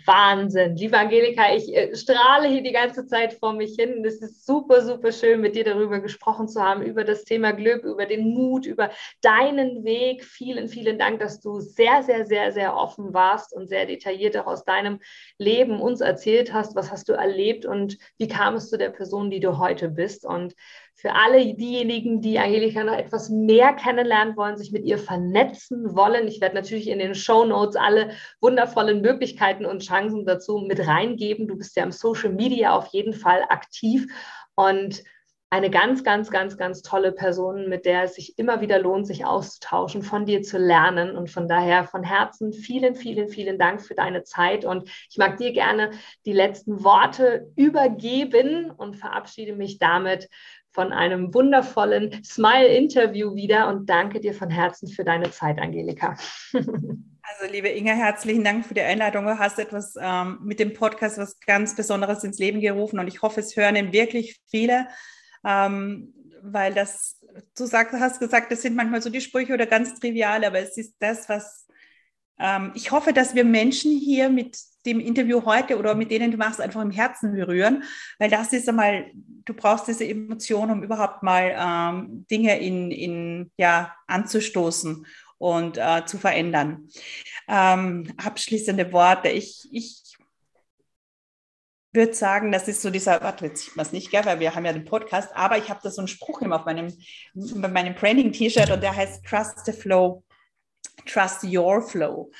Wahnsinn. Liebe Angelika, ich äh, strahle hier die ganze Zeit vor mich hin. Es ist super, super schön, mit dir darüber gesprochen zu haben, über das Thema Glück, über den Mut, über deinen Weg. Vielen, vielen Dank, dass du sehr, sehr, sehr, sehr offen warst und sehr detailliert auch aus deinem Leben uns erzählt hast. Was hast du erlebt und wie kam es zu der Person, die du heute bist? Und für alle diejenigen, die Angelika noch etwas mehr kennenlernen wollen, sich mit ihr vernetzen wollen. Ich werde natürlich in den Show Notes alle wundervollen Möglichkeiten und Chancen dazu mit reingeben. Du bist ja im Social Media auf jeden Fall aktiv und eine ganz, ganz, ganz, ganz tolle Person, mit der es sich immer wieder lohnt, sich auszutauschen, von dir zu lernen. Und von daher von Herzen vielen, vielen, vielen Dank für deine Zeit. Und ich mag dir gerne die letzten Worte übergeben und verabschiede mich damit von einem wundervollen Smile-Interview wieder und danke dir von Herzen für deine Zeit, Angelika. [LAUGHS] Also, liebe Inga, herzlichen Dank für die Einladung. Du hast etwas ähm, mit dem Podcast was ganz Besonderes ins Leben gerufen und ich hoffe, es hören ihn wirklich viele, ähm, weil das, du sag, hast gesagt, das sind manchmal so die Sprüche oder ganz trivial, aber es ist das, was ich hoffe, dass wir Menschen hier mit dem Interview heute oder mit denen du machst, einfach im Herzen berühren, weil das ist einmal, du brauchst diese Emotion, um überhaupt mal ähm, Dinge in, in, ja, anzustoßen und äh, zu verändern. Ähm, abschließende Worte. Ich, ich würde sagen, das ist so dieser, warte, jetzt sieht man es nicht, gell, weil wir haben ja den Podcast, aber ich habe da so einen Spruch immer auf meinem, meinem Branding-T-Shirt und der heißt Trust the Flow. Trust Your Flow.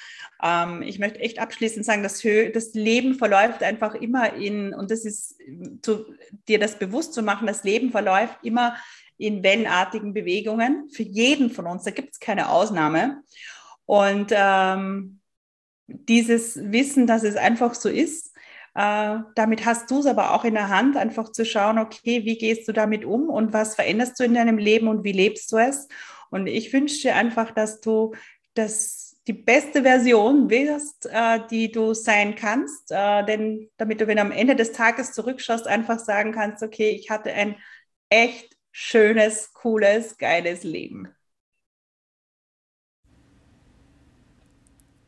Ähm, ich möchte echt abschließend sagen, dass das Leben verläuft einfach immer in, und das ist zu, dir das bewusst zu machen, das Leben verläuft immer in wellenartigen Bewegungen für jeden von uns. Da gibt es keine Ausnahme. Und ähm, dieses Wissen, dass es einfach so ist, äh, damit hast du es aber auch in der Hand, einfach zu schauen, okay, wie gehst du damit um und was veränderst du in deinem Leben und wie lebst du es? Und ich wünsche dir einfach, dass du das die beste Version wirst, äh, die du sein kannst. Äh, denn damit du, wenn du am Ende des Tages zurückschaust, einfach sagen kannst, okay, ich hatte ein echt schönes, cooles, geiles Leben.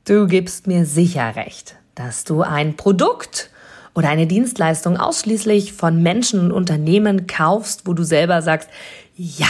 Du gibst mir sicher recht, dass du ein Produkt oder eine Dienstleistung ausschließlich von Menschen und Unternehmen kaufst, wo du selber sagst, ja,